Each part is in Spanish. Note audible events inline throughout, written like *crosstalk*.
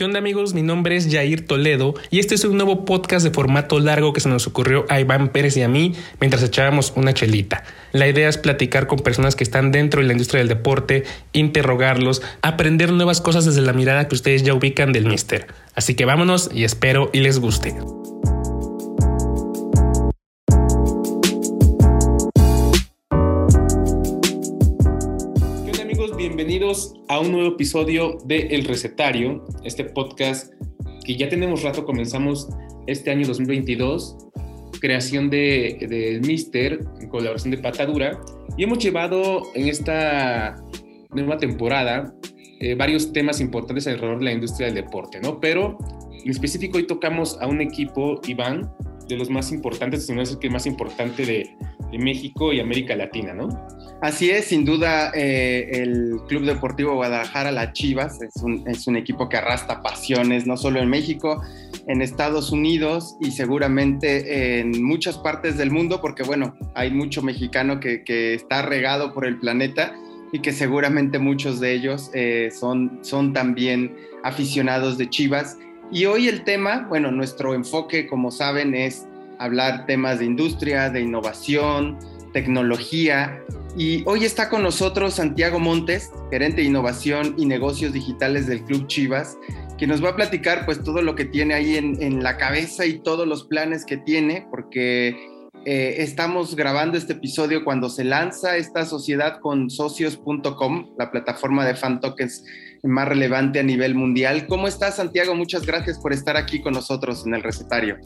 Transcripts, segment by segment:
¿Qué amigos? Mi nombre es Jair Toledo y este es un nuevo podcast de formato largo que se nos ocurrió a Iván Pérez y a mí mientras echábamos una chelita. La idea es platicar con personas que están dentro de la industria del deporte, interrogarlos, aprender nuevas cosas desde la mirada que ustedes ya ubican del Mister. Así que vámonos y espero y les guste. A un nuevo episodio de El Recetario, este podcast que ya tenemos rato, comenzamos este año 2022, creación de, de Mister, en colaboración de Patadura, y hemos llevado en esta nueva temporada eh, varios temas importantes alrededor de la industria del deporte, ¿no? Pero en específico hoy tocamos a un equipo, Iván, de los más importantes, si no es el que más importante de, de México y América Latina, ¿no? Así es, sin duda eh, el Club Deportivo Guadalajara, la Chivas, es un, equipo que arrastra pasiones, no solo en México, en Estados Unidos y seguramente en muchas partes del mundo, porque bueno, hay mucho mexicano que, está regado por el planeta y que seguramente muchos de ellos eh, son también aficionados de Chivas. Y hoy el tema, bueno, nuestro enfoque, como saben, es hablar temas de industria, de innovación, tecnología. Y hoy está con nosotros Santiago Montes, gerente de innovación y negocios digitales del Club Chivas, que nos va a platicar pues todo lo que tiene ahí en, la cabeza y todos los planes que tiene, porque eh, estamos grabando este episodio cuando se lanza esta sociedad con socios.com, la plataforma de fan tokens más relevante a nivel mundial. ¿Cómo estás, Santiago? Muchas gracias por estar aquí con nosotros en el recetario.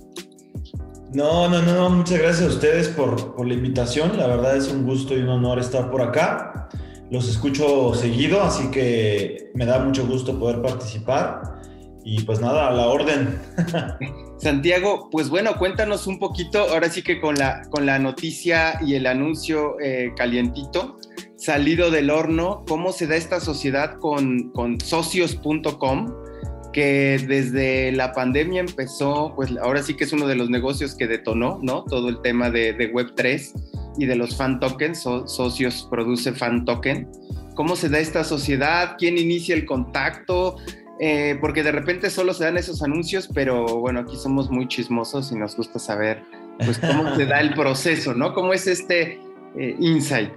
No, no, no, muchas gracias a ustedes por, la invitación. La verdad es un gusto y un honor estar por acá. Los escucho seguido, así que me da mucho gusto poder participar. Y pues nada, a la orden. *laughs* Santiago, pues bueno, cuéntanos un poquito, ahora sí que con la, con la noticia y el anuncio eh, calientito, salido del horno, ¿cómo se da esta sociedad con, con socios.com? Que desde la pandemia empezó, pues ahora sí que es uno de los negocios que detonó, ¿no? Todo el tema de, de Web3 y de los fan tokens, so, socios produce fan token. ¿Cómo se da esta sociedad? ¿Quién inicia el contacto? Eh, porque de repente solo se dan esos anuncios, pero bueno, aquí somos muy chismosos y nos gusta saber pues cómo se da el proceso, ¿no? ¿Cómo es este eh, insight?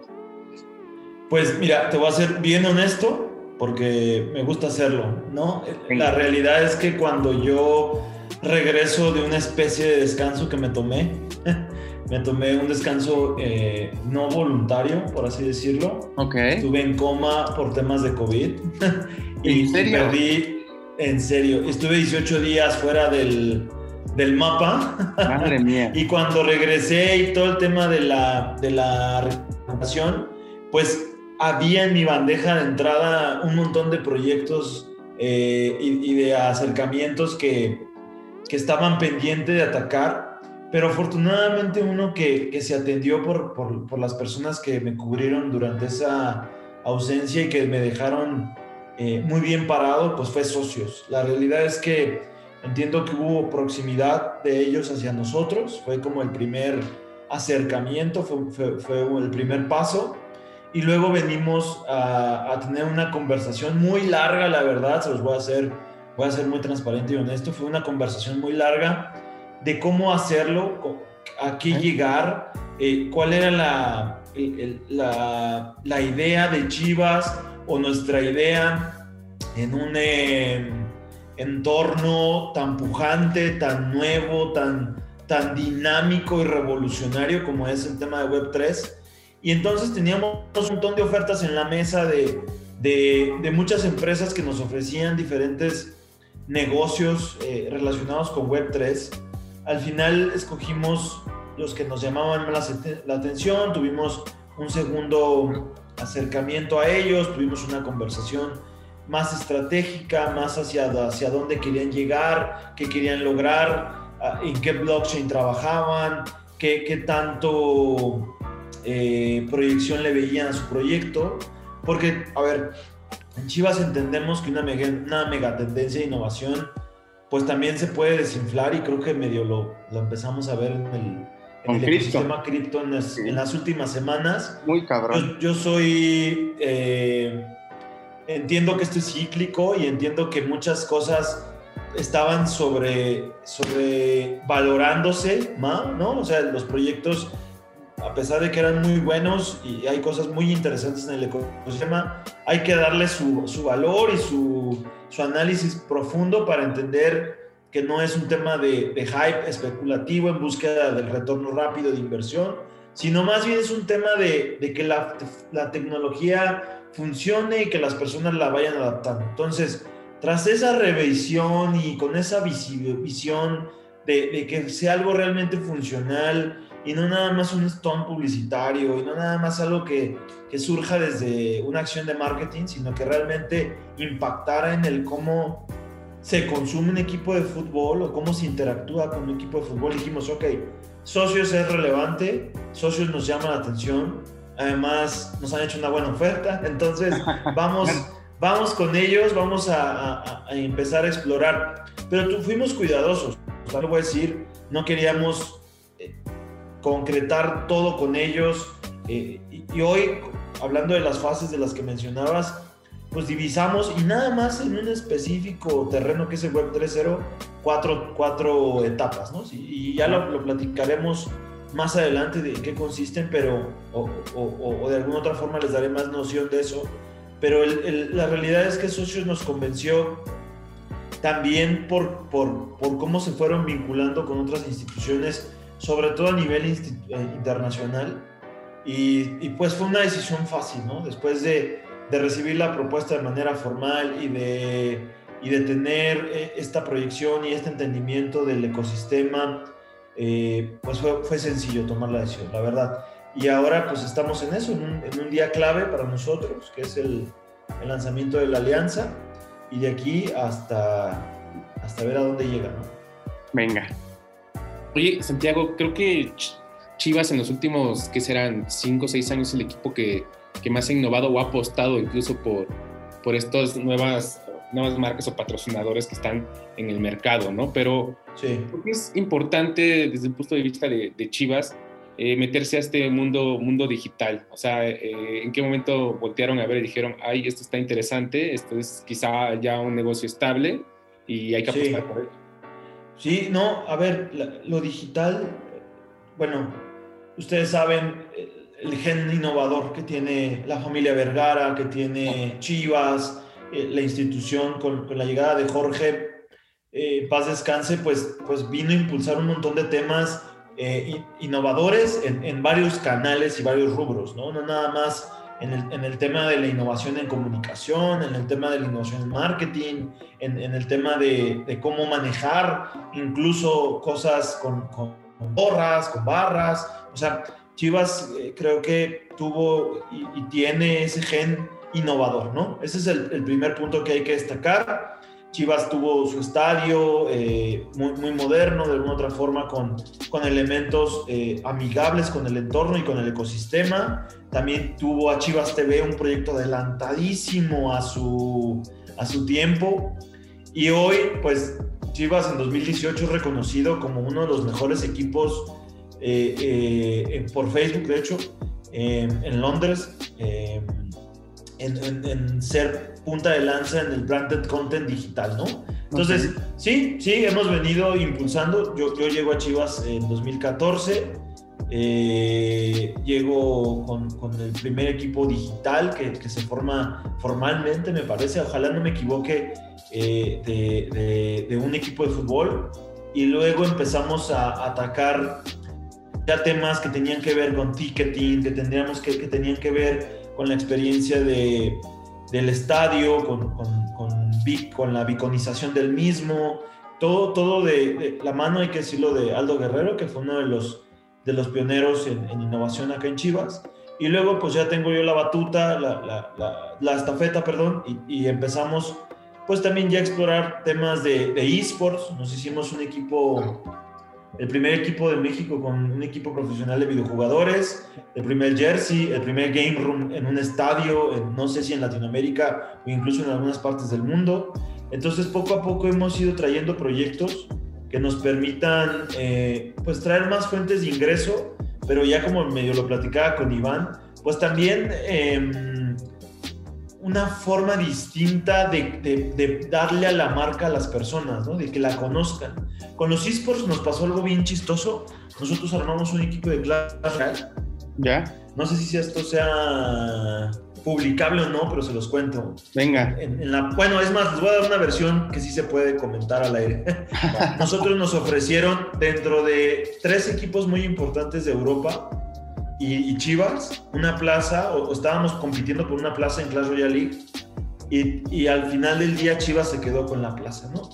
Pues mira, te voy a ser bien honesto, porque me gusta hacerlo, ¿no? La realidad es que cuando yo regreso de una especie de descanso que me tomé, *laughs* me tomé un descanso eh, no voluntario, por así decirlo. Ok. Estuve en coma por temas de COVID. *laughs* y ¿En serio? perdí, en serio, estuve 18 días fuera del, del mapa. Madre mía. *laughs* y cuando regresé y todo el tema de la, de la recuperación, pues había en mi bandeja de entrada un montón de proyectos eh, y, de acercamientos que, que, estaban pendientes de atacar, pero afortunadamente uno que, que se atendió por, por, por, las personas que me cubrieron durante esa ausencia y que me dejaron eh, muy bien parado, pues fue socios. La realidad es que entiendo que hubo proximidad de ellos hacia nosotros, fue como el primer acercamiento, fue, fue el primer paso y luego venimos a, a, tener una conversación muy larga, la verdad, se los voy a hacer, voy a ser muy transparente y honesto, fue una conversación muy larga de cómo hacerlo, a qué llegar, eh, cuál era la, el, la, la, idea de Chivas o nuestra idea en un eh, entorno tan pujante, tan nuevo, tan, tan dinámico y revolucionario como es el tema de Web3 y entonces teníamos un montón de ofertas en la mesa de, de, de muchas empresas que nos ofrecían diferentes negocios eh, relacionados con Web3. Al final escogimos los que nos llamaban la, la atención, tuvimos un segundo acercamiento a ellos, tuvimos una conversación más estratégica, más hacia, hacia dónde querían llegar, qué querían lograr, en qué blockchain trabajaban, qué, qué tanto eh, proyección le veían a su proyecto, porque, a ver, en Chivas entendemos que una mega, una mega tendencia de innovación, pues también se puede desinflar y creo que medio lo, lo empezamos a ver en el, en el ecosistema cripto en, sí. en, las últimas semanas. Muy cabrón. Yo, yo soy, eh, entiendo que esto es cíclico y entiendo que muchas cosas estaban sobre, sobre valorándose, ¿no? O sea, los proyectos, a pesar de que eran muy buenos y hay cosas muy interesantes en el ecosistema, hay que darle su, su valor y su, su, análisis profundo para entender que no es un tema de, de hype especulativo en búsqueda del retorno rápido de inversión, sino más bien es un tema de, de que la, la tecnología funcione y que las personas la vayan adaptando. Entonces, tras esa revisión y con esa visión de, que sea algo realmente funcional y no nada más un stone publicitario y no nada más algo que, que surja desde una acción de marketing, sino que realmente impactara en el cómo se consume un equipo de fútbol o cómo se interactúa con un equipo de fútbol. Dijimos, ok, socios es relevante, socios nos llama la atención, además nos han hecho una buena oferta, entonces *laughs* vamos vamos con ellos, vamos a, empezar a explorar. Pero fuimos cuidadosos, o voy a decir, no queríamos concretar todo con ellos. Eh, y, hoy, hablando de las fases de las que mencionabas, pues divisamos y nada más en un específico terreno que es el Web 3.0, cuatro, cuatro etapas, ¿no? Y, ya lo, platicaremos más adelante de qué consisten, pero o, o, de alguna otra forma les daré más noción de eso pero la realidad es que Socios nos convenció también por, por, por, cómo se fueron vinculando con otras instituciones, sobre todo a nivel eh, internacional. Y, pues fue una decisión fácil, ¿no? Después de, recibir la propuesta de manera formal y de, y de tener eh, esta proyección y este entendimiento del ecosistema, eh, pues fue, sencillo tomar la decisión, la verdad. Y ahora pues estamos en eso, en un, día clave para nosotros, que es el, el, lanzamiento de la alianza, y de aquí hasta, hasta ver a dónde llega. ¿no? Venga. Oye, Santiago, creo que Chivas en los últimos, que serán 5 o 6 años, el equipo que, que, más ha innovado o ha apostado incluso por, por estas nuevas, nuevas marcas o patrocinadores que están en el mercado, ¿no? Pero sí. es importante desde el punto de vista de, de Chivas eh, meterse a este mundo, mundo digital? O sea, eh, ¿en qué momento voltearon a ver y dijeron, ay, esto está interesante, esto es quizá ya un negocio estable y hay que apostar por él? Sí, no, a ver, lo digital, bueno, ustedes saben el, gen innovador que tiene la familia Vergara, que tiene Chivas, eh, la institución con, la llegada de Jorge, paz descanse, pues, pues vino a impulsar un montón de temas eh, innovadores en, varios canales y varios rubros, ¿no? No nada más en el, tema de la innovación en comunicación, en el tema de la innovación en marketing, en, el tema de, cómo manejar incluso cosas con, borras, con barras. O sea, Chivas eh, creo que tuvo y, tiene ese gen innovador, ¿no? Ese es el primer punto que hay que destacar. Chivas tuvo su estadio eh, muy, moderno, de alguna otra forma, con, con elementos eh, amigables con el entorno y con el ecosistema. También tuvo a Chivas TV un proyecto adelantadísimo a su, a su tiempo. Y hoy, pues, Chivas en 2018 es reconocido como uno de los mejores equipos eh, por Facebook, de hecho, en Londres, en, en, en ser punta de lanza en el branded content digital, ¿no? Entonces, sí, sí, hemos venido impulsando. Yo, yo llego a Chivas en 2014. Eh, llego con, con, el primer equipo digital que, que, se forma formalmente, me parece, ojalá no me equivoque, eh, de, de, un equipo de fútbol. Y luego empezamos a atacar ya temas que tenían que ver con ticketing, que, tendríamos que, que tenían que ver con la experiencia de, del estadio, con, con, con, la biconización del mismo, todo, todo de, la mano, hay que decirlo, de Aldo Guerrero, que fue uno de los, de los pioneros en, innovación acá en Chivas. Y luego pues ya tengo yo la batuta, la, la, la, estafeta, perdón, y, y, empezamos pues también ya a explorar temas de, de esports. Nos hicimos un equipo el primer equipo de México con un equipo profesional de videojugadores, el primer jersey, el primer game room en un estadio, no sé si en Latinoamérica o incluso en algunas partes del mundo. Entonces poco a poco hemos ido trayendo proyectos que nos permitan eh, pues traer más fuentes de ingreso, pero ya como medio lo platicaba con Iván, pues también em, una forma distinta de, de, darle a la marca a las personas, ¿no? De que la conozcan. Con los esports nos pasó algo bien chistoso. Nosotros armamos un equipo de Clash Royale. ¿Ya? No sé si esto sea publicable o no, pero se los cuento. Venga. En, la, bueno, es más, les voy a dar una versión que sí se puede comentar al aire. *laughs* Nosotros nos ofrecieron dentro de tres equipos muy importantes de Europa, y, Chivas, una plaza, o, estábamos compitiendo por una plaza en Clash Royale League, y, y, al final del día Chivas se quedó con la plaza, ¿no?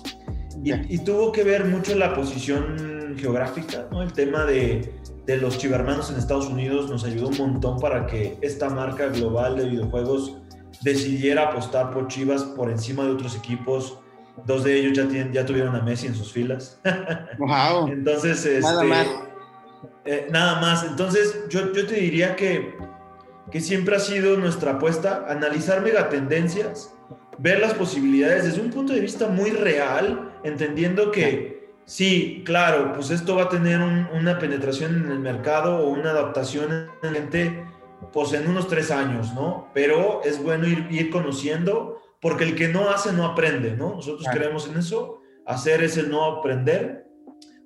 Y, tuvo que ver mucho la posición geográfica, ¿no? El tema de, de los chivermanos en Estados Unidos nos ayudó un montón para que esta marca global de videojuegos decidiera apostar por Chivas por encima de otros equipos. Dos de ellos ya, tienen, ya tuvieron a Messi en sus filas. *laughs* Wow. Entonces, este, más eh, nada más. Entonces, yo, yo te diría que, que siempre ha sido nuestra apuesta analizar megatendencias, ver las posibilidades desde un punto de vista muy real, entendiendo que sí, claro, pues esto va a tener una penetración en el mercado o una adaptación en la gente, pues en unos tres años, ¿no? Pero es bueno ir, ir conociendo, porque el que no hace no aprende, ¿no? Nosotros creemos en eso. Hacer es el no aprender,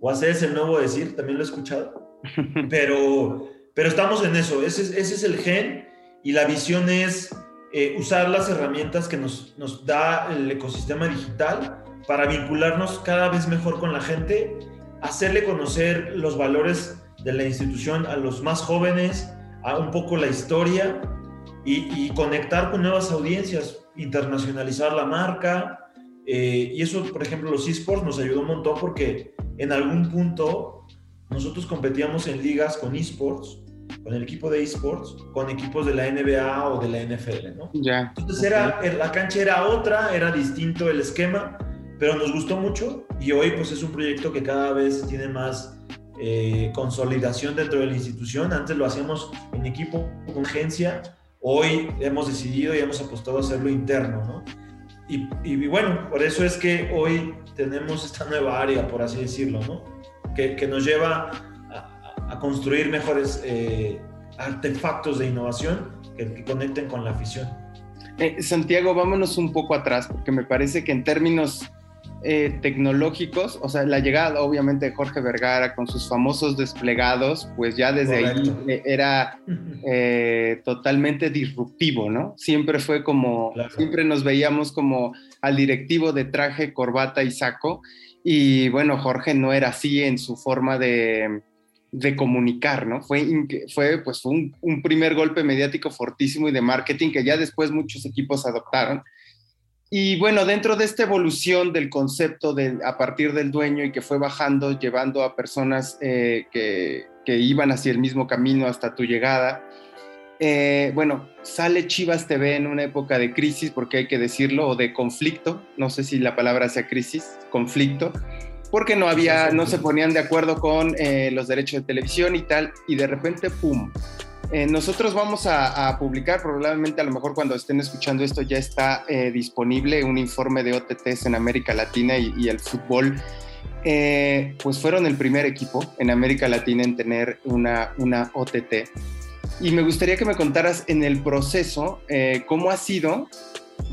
o hacer es el nuevo decir, también lo he escuchado. *laughs* Pero, pero estamos en eso, ese, ese es el gen y la visión es eh, usar las herramientas que nos, nos da el ecosistema digital para vincularnos cada vez mejor con la gente, hacerle conocer los valores de la institución a los más jóvenes, a un poco la historia y, conectar con nuevas audiencias, internacionalizar la marca. Eh, y eso, por ejemplo, los esports nos ayudó un montón porque en algún punto nosotros competíamos en ligas con esports, con el equipo de esports, con equipos de la NBA o de la NFL, ¿no? Entonces era, la cancha era otra, era distinto el esquema, pero nos gustó mucho y hoy pues es un proyecto que cada vez tiene más eh, consolidación dentro de la institución. Antes lo hacíamos en equipo con agencia, hoy hemos decidido y hemos apostado a hacerlo interno, ¿no? Y, y bueno, por eso es que hoy tenemos esta nueva área, por así decirlo, ¿no? que, nos lleva a, construir mejores eh, artefactos de innovación que, conecten con la afición. Eh, Santiago, vámonos un poco atrás, porque me parece que en términos eh, tecnológicos, o sea, la llegada obviamente de Jorge Vergara con sus famosos desplegados, pues ya desde ahí era totalmente disruptivo, ¿no? Siempre fue como, siempre nos veíamos como al directivo de traje, corbata y saco, y bueno, Jorge no era así en su forma de, comunicar, ¿no? Fue, fue, pues, un, primer golpe mediático fortísimo y de marketing que ya después muchos equipos adoptaron. Y bueno, dentro de esta evolución del concepto de, a partir del dueño y que fue bajando, llevando a personas eh, que, iban hacia el mismo camino hasta tu llegada, eh, bueno, sale Chivas TV en una época de crisis, porque hay que decirlo, o de conflicto, no sé si la palabra sea crisis, conflicto, porque no había, no se ponían de acuerdo con eh, los derechos de televisión y tal, y de repente, ¡pum! Eh, nosotros vamos a, publicar, probablemente a lo mejor cuando estén escuchando esto ya está disponible un informe de OTTs en América Latina y, el fútbol. pues fueron el primer equipo en América Latina en tener una, una OTT. Y me gustaría que me contaras en el proceso eh, cómo ha sido,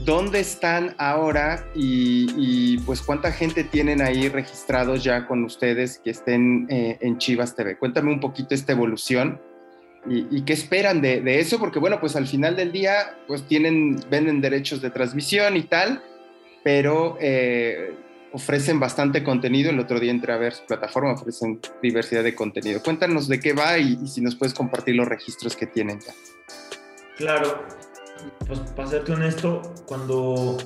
dónde están ahora y, pues cuánta gente tienen ahí registrados ya con ustedes que estén eh, en Chivas TV. Cuéntame un poquito esta evolución y, qué esperan de, eso, porque bueno, pues al final del día pues tienen, venden derechos de transmisión y tal, pero eh, ofrecen bastante contenido. El otro día entré a ver su plataforma, ofrecen diversidad de contenido. Cuéntanos de qué va y, si nos puedes compartir los registros que tienen. Claro, pues para serte honesto, cuando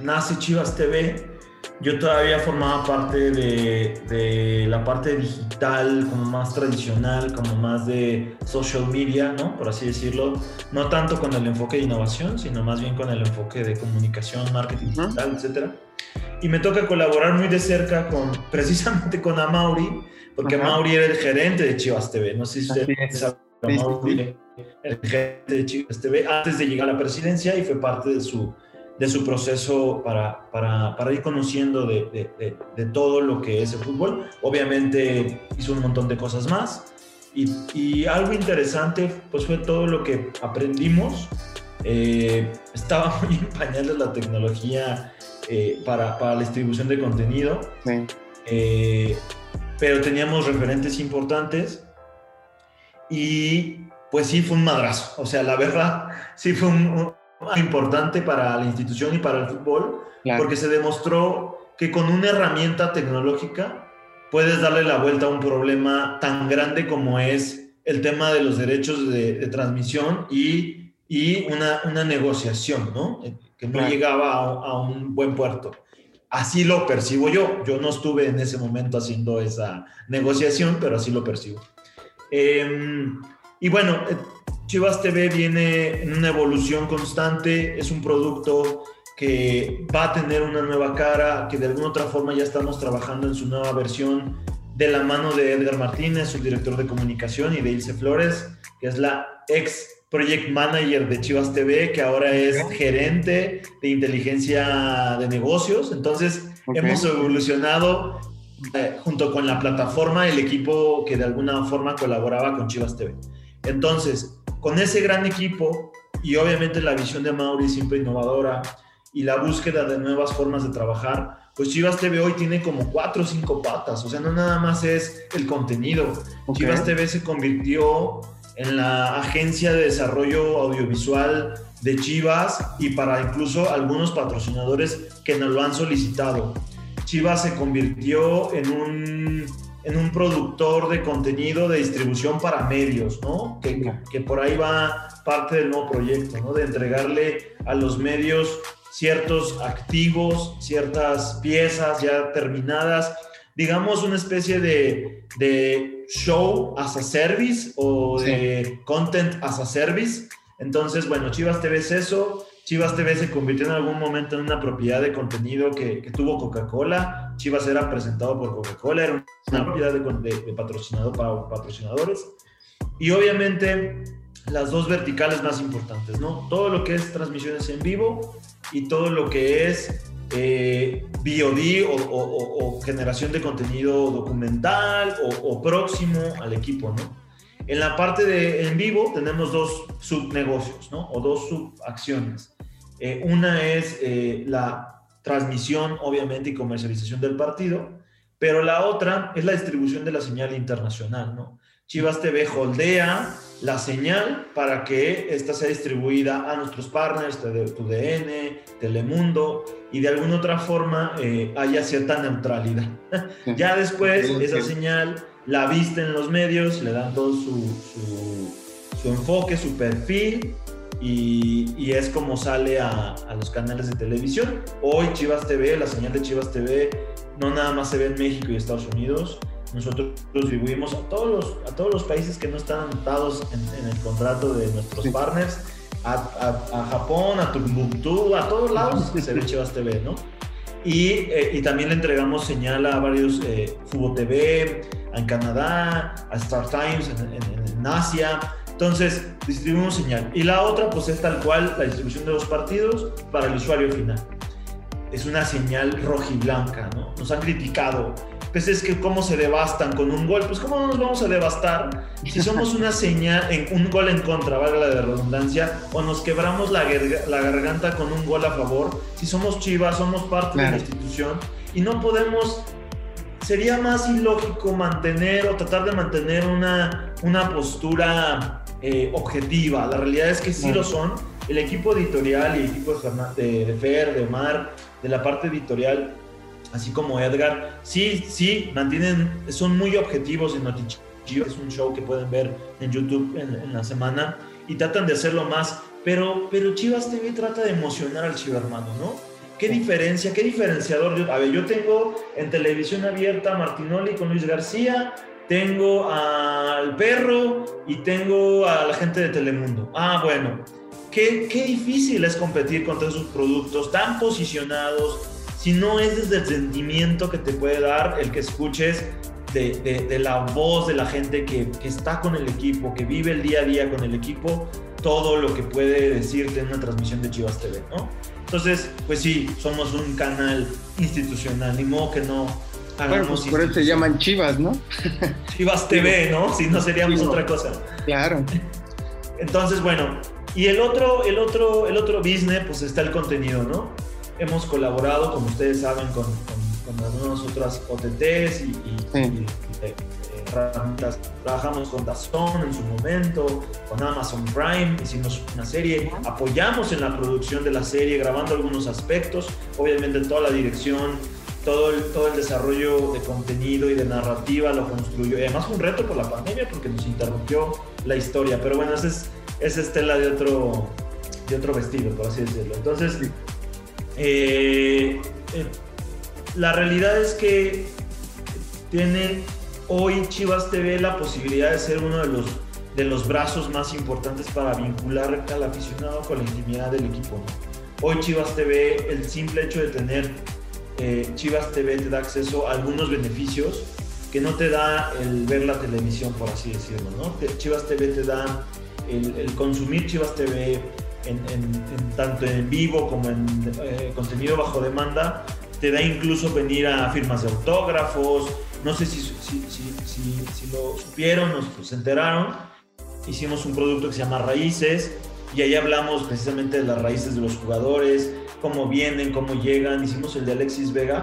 nace Chivas TV, yo todavía formaba parte de, de, la parte digital, como más tradicional, como más de social media, ¿no? Por así decirlo. No tanto con el enfoque de innovación, sino más bien con el enfoque de comunicación, marketing digital, etcétera y me toca colaborar muy de cerca con, *laughs* precisamente con Amauri, porque Amauri era el gerente de Chivas TV. No sé si ustedes saben, Amauri el gerente de Chivas TV antes de llegar a la presidencia y fue parte de su, de su proceso para, para, para ir conociendo de, de, de, todo lo que es el fútbol. Obviamente hizo un montón de cosas más. Y, y algo interesante pues fue todo lo que aprendimos Eh, estaba *laughs* muy en pañales la tecnología eh, para, para, la distribución de contenido, eh, pero teníamos referentes importantes y pues sí fue un madrazo. O sea, la verdad, *laughs* sí fue un, importante para la institución y para el fútbol, porque se demostró que con una herramienta tecnológica puedes darle la vuelta a un problema tan grande como es el tema de los derechos de, transmisión y, y una, una, negociación, ¿no? Que no llegaba a, un buen puerto. Así lo percibo yo. Yo no estuve en ese momento haciendo esa negociación, pero así lo percibo. Em, y bueno, eh, Chivas TV viene en una evolución constante, es un producto que va a tener una nueva cara, que de alguna otra forma ya estamos trabajando en su nueva versión de la mano de Edgar Martínez, su director de comunicación, y de Ilse Flores, que es la ex project manager de Chivas TV, que ahora es gerente de inteligencia de negocios. Entonces, hemos evolucionado eh, junto con la plataforma, el equipo que de alguna forma colaboraba con Chivas TV. Entonces, con ese gran equipo y obviamente la visión de Mauri siempre innovadora, y la búsqueda de nuevas formas de trabajar, pues Chivas TV hoy tiene como cuatro o cinco patas, o sea, no nada más es el contenido. Chivas TV se convirtió en la agencia de desarrollo audiovisual de Chivas y para incluso algunos patrocinadores que nos lo han solicitado. Chivas se convirtió en un, en un productor de contenido de distribución para medios, ¿no? Que, que por ahí va parte del nuevo proyecto, ¿no? De entregarle a los medios ciertos activos, ciertas piezas ya terminadas, digamos una especie de, de show as a service o de content as a service. Entonces, bueno, Chivas TV es eso. Chivas TV se convirtió en algún momento en una propiedad de contenido que, tuvo Coca-Cola. Chivas era presentado por Coca-Cola, era una propiedad de, de, patrocinador para patrocinadores. Y obviamente las dos verticales más importantes, ¿no? Todo lo que es transmisiones en vivo y todo lo que es eh, VOD o, generación de contenido documental o, próximo al equipo, ¿no? En la parte de en vivo tenemos dos subnegocios, ¿no? O dos subacciones. Eh, una es eh, la transmisión, obviamente, y comercialización del partido, pero la otra es la distribución de la señal internacional, ¿no? Chivas TV holdea la señal para que esta sea distribuida a nuestros partners, TUDN, Telemundo, y de alguna otra forma eh, haya cierta neutralidad. *laughs* ya después esa señal la visten en los medios, le dan todo su, su, enfoque, su perfil, y, y, es como sale a, a, los canales de televisión. Hoy Chivas TV, la señal de Chivas TV, no nada más se ve en México y Estados Unidos, nosotros distribuimos a todos los, a todos los países que no están anotados en, el contrato de nuestros partners, a, a, Japón, a Tumbuktu, a todos lados se ve Chivas TV, ¿no? Y, eh, y, también le entregamos señal a varios eh, Fubo TV, en Canadá, a Star Times en, en, Asia. Entonces, distribuimos señal. Y la otra, pues es tal cual la distribución de los partidos para el usuario final. Es una señal roja y blanca, ¿no? Nos han criticado pues es que cómo se devastan con un gol. Pues cómo no nos vamos a devastar si somos una señal, en un gol en contra, valga la de redundancia, o nos quebramos la, la, garganta con un gol a favor. Si somos chivas, somos parte de la institución y no podemos... Sería más ilógico mantener o tratar de mantener una, una postura eh, objetiva. La realidad es que sí lo son. El equipo editorial y el equipo de, de Fer, de Omar, de la parte editorial, así como Edgar, sí, sí, mantienen, son muy objetivos en Notichio, es un show que pueden ver en YouTube en, la semana y tratan de hacerlo más, pero, pero Chivas TV trata de emocionar al chivermano, ¿no? ¿Qué diferencia, qué diferenciador? a ver, yo tengo en televisión abierta a Martinoli con Luis García, tengo al perro y tengo a la gente de Telemundo. Ah, bueno, qué, qué difícil es competir contra esos productos tan posicionados, si no es desde el sentimiento que te puede dar el que escuches de, la voz de la gente que, está con el equipo, que vive el día a día con el equipo, todo lo que puede decirte en una transmisión de Chivas TV, ¿no? Entonces, pues sí, somos un canal institucional, ni modo que no bueno, pues por eso se llaman Chivas, ¿no? *laughs* Chivas *laughs* TV, ¿no? Si no seríamos otra cosa. Claro. *laughs* Entonces, bueno, Y el otro, el otro, el otro business, pues está el contenido, ¿no? Hemos colaborado, como ustedes saben, con, con, con algunas otras OTTs y, y, y eh, herramientas. Trabajamos con Dazón en su momento, con Amazon Prime, hicimos una serie, apoyamos en la producción de la serie, grabando algunos aspectos, obviamente toda la dirección, todo el, todo el desarrollo de contenido y de narrativa lo construyó. Y además fue un reto por la pandemia porque nos interrumpió la historia, pero bueno, ese es es estela de otro, de otro vestido, por así decirlo. Entonces, eh, eh, la realidad es que tiene hoy Chivas TV la posibilidad de ser uno de los, de los brazos más importantes para vincular al aficionado con la intimidad del equipo. Hoy Chivas TV, el simple hecho de tener eh, Chivas TV te da acceso a algunos beneficios que no te da el ver la televisión, por así decirlo. Chivas TV te da el, consumir Chivas TV en, tanto en vivo como en eh, contenido bajo demanda, te da incluso venir a firmas de autógrafos. No sé si, si lo supieron, nos se enteraron. Hicimos un producto que se llama Raíces y ahí hablamos precisamente de las raíces de los jugadores, cómo vienen, cómo llegan. Hicimos el de Alexis Vega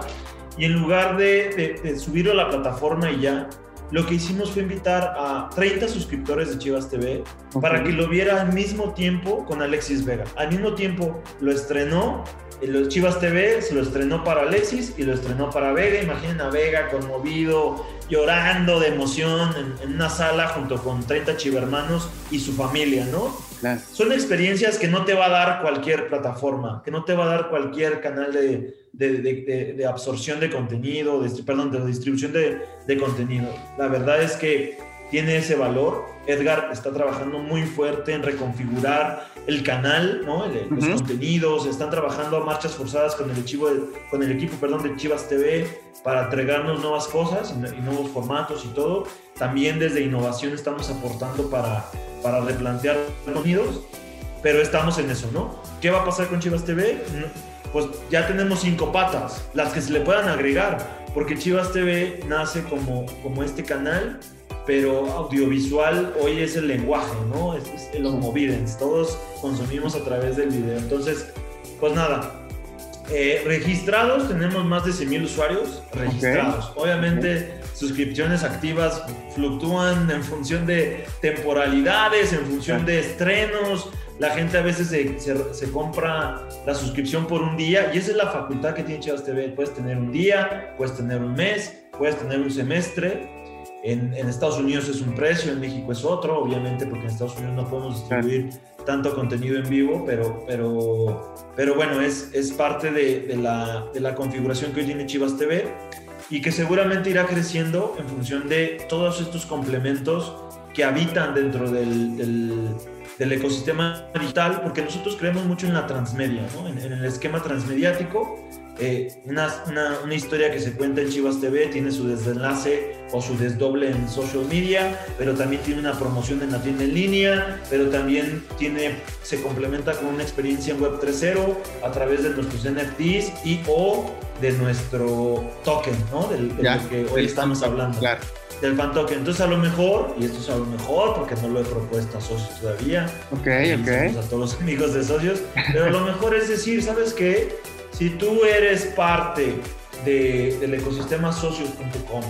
y en lugar de, de subirlo a la plataforma y ya, lo que hicimos fue invitar a 30 suscriptores de Chivas TV para que lo viera al mismo tiempo con Alexis Vega. Al mismo tiempo lo estrenó, el Chivas TV se lo estrenó para Alexis y lo estrenó para Vega. Imaginen a Vega conmovido, llorando de emoción en, una sala junto con 30 chivermanos y su familia, ¿no? Son experiencias que no te va a dar cualquier plataforma, que no te va a dar cualquier canal de, de, absorción de contenido, de, perdón, de distribución de, contenido. La verdad es que tiene ese valor. Edgar está trabajando muy fuerte en reconfigurar el canal, ¿no? los contenidos, están trabajando a marchas forzadas con el, equipo con el equipo perdón, de Chivas TV para entregarnos nuevas cosas y, nuevos formatos y todo. También desde innovación estamos aportando para, para replantear contenidos, pero estamos en eso, ¿no? ¿Qué va a pasar con Chivas TV? pues ya tenemos cinco patas, las que se le puedan agregar, porque Chivas TV nace como, como este canal, pero audiovisual hoy es el lenguaje, ¿no? Es, es los movidens, todos consumimos a través del video. Entonces, pues nada, eh, registrados tenemos más de 100 mil usuarios registrados. Obviamente, suscripciones activas fluctúan en función de temporalidades, en función de estrenos, la gente a veces se, compra la suscripción por un día y esa es la facultad que tiene Chivas TV. Puedes tener un día, puedes tener un mes, puedes tener un semestre. En, Estados Unidos es un precio, en México es otro, obviamente, porque en Estados Unidos no podemos distribuir tanto contenido en vivo, pero, pero, pero bueno, es, es parte de, la, de la configuración que hoy tiene Chivas TV y que seguramente irá creciendo en función de todos estos complementos que habitan dentro del, del ecosistema digital, porque nosotros creemos mucho en la transmedia, ¿no? en, el esquema transmediático. Eh, una, una, historia que se cuenta en Chivas TV tiene su desenlace o su desdoble en social media, pero también tiene una promoción en la tienda en línea, pero también tiene, se complementa con una experiencia en Web 3.0 a través de nuestros NFTs y o de nuestro token, ¿no? Del, que hoy estamos hablando. Claro del fan token. Entonces, a lo mejor, y esto es a lo mejor porque no lo he propuesto a socios todavía. Ok, ok. A todos los *laughs* amigos de socios. Pero a lo mejor es decir, ¿sabes qué? Si tú eres parte de, del ecosistema socios.com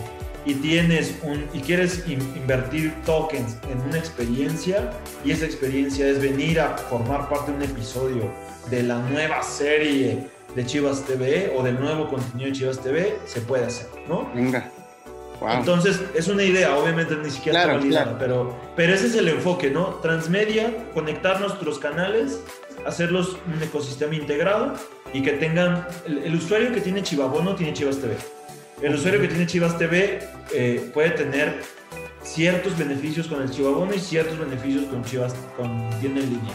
y tienes un y quieres invertir tokens en una experiencia y esa experiencia es venir a formar parte de un episodio de la nueva serie de Chivas TV o del nuevo contenido de Chivas TV, se puede hacer, ¿no? Venga. Entonces, es una idea, obviamente ni siquiera está validada, pero, pero ese es el enfoque, ¿no? Transmedia, conectar nuestros canales, hacerlos un ecosistema integrado y que tengan, el, usuario que tiene Chivabono tiene Chivas TV. El usuario que tiene Chivas TV eh, puede tener ciertos beneficios con el Chivabono y ciertos beneficios con Chivas, con tienda en línea.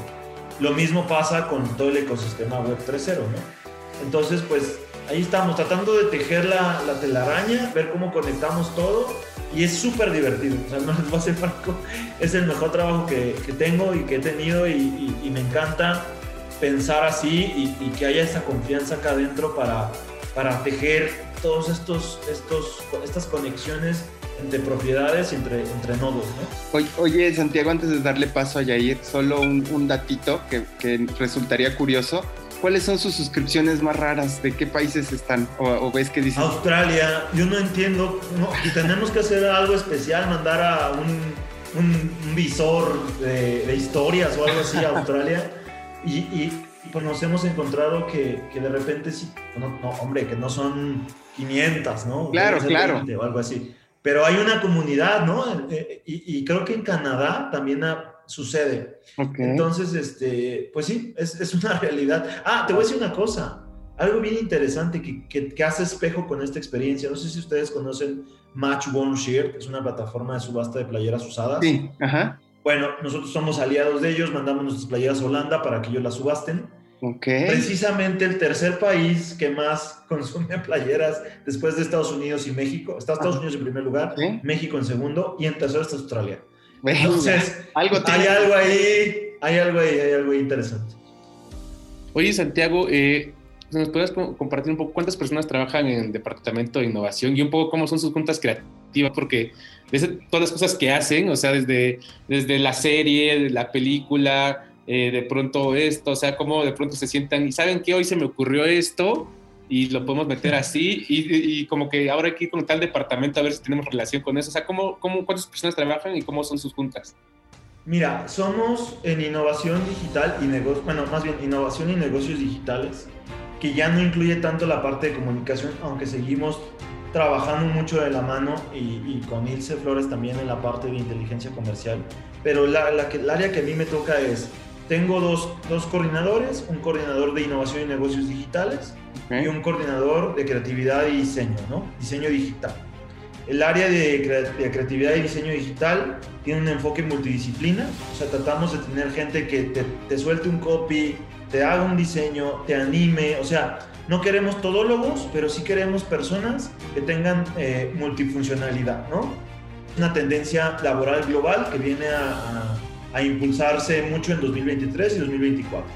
Lo mismo pasa con todo el ecosistema Web 3.0, ¿no? Entonces, pues ahí estamos, tratando de tejer la, la telaraña, ver cómo conectamos todo y es súper divertido. O sea, no les voy a ser franco, *laughs* es el mejor trabajo que, que tengo y que he tenido y, y, me encanta pensar así y, y, que haya esa confianza acá adentro para, para tejer todos estos, estos, estas conexiones entre propiedades y entre, entre nodos. ¿no? Oye, Santiago, antes de darle paso a Yair, solo un, datito que, que, resultaría curioso. ¿Cuáles son sus suscripciones más raras? ¿De qué países están? ¿O, ves que dicen? Australia, yo no entiendo. No, tenemos que hacer algo especial, mandar a un, un, visor de, de, historias o algo así a Australia. Y, y pues nos hemos encontrado que, que de repente sí, no, no, hombre, que no son 500, ¿no? Claro, claro. O algo así. Pero hay una comunidad, ¿no? Eh, y, y creo que en Canadá también sucede. Entonces, este, pues sí, es, es, una *laughs* realidad. Ah, te voy a decir una cosa. Algo bien interesante que, que, que, hace espejo con esta experiencia. No sé si ustedes conocen Match One Shirt, es una plataforma de subasta de playeras usadas. Sí, ajá. Bueno, nosotros somos aliados de ellos, mandamos nuestras playeras a Holanda para que ellos las subasten. Okay. Precisamente el tercer país que más consume *laughs* playeras después de Estados Unidos y México. Está Estados Unidos en primer lugar, México en segundo y en tercero está Australia. Entonces, ¿Algo hay algo ahí, hay algo ahí, hay algo interesante. Oye, Santiago, eh, ¿nos puedes compartir un poco cuántas personas trabajan en el departamento de innovación y un poco cómo son sus juntas creativas? Porque desde todas las cosas que hacen, o sea, desde, desde la serie, la película, eh, de pronto esto, o sea, cómo de pronto se sientan y saben que hoy se me ocurrió esto y lo podemos meter *laughs* así y, como que ahora hay que ir con tal departamento a ver si tenemos relación con eso, o sea, ¿cómo, cómo, ¿cuántas personas trabajan y cómo son sus juntas? Mira, somos en innovación digital y negocios, bueno, más bien innovación y negocios digitales, que ya no incluye tanto la parte de comunicación, aunque seguimos trabajando mucho de la mano y, con Ilse Flores también en la parte de inteligencia comercial, pero la, la, el área que a mí me toca es tengo dos, dos, coordinadores, un coordinador de innovación y negocios digitales y un coordinador de creatividad y diseño, ¿no? Diseño digital. El área de, de, creatividad y diseño digital tiene un enfoque multidisciplina, o sea, tratamos de tener gente que te, te suelte un copy, te haga un diseño, te anime, o sea, no queremos todólogos, pero sí queremos personas que tengan eh, multifuncionalidad, ¿no? Una tendencia laboral global que viene a a impulsarse mucho en 2023 y 2024.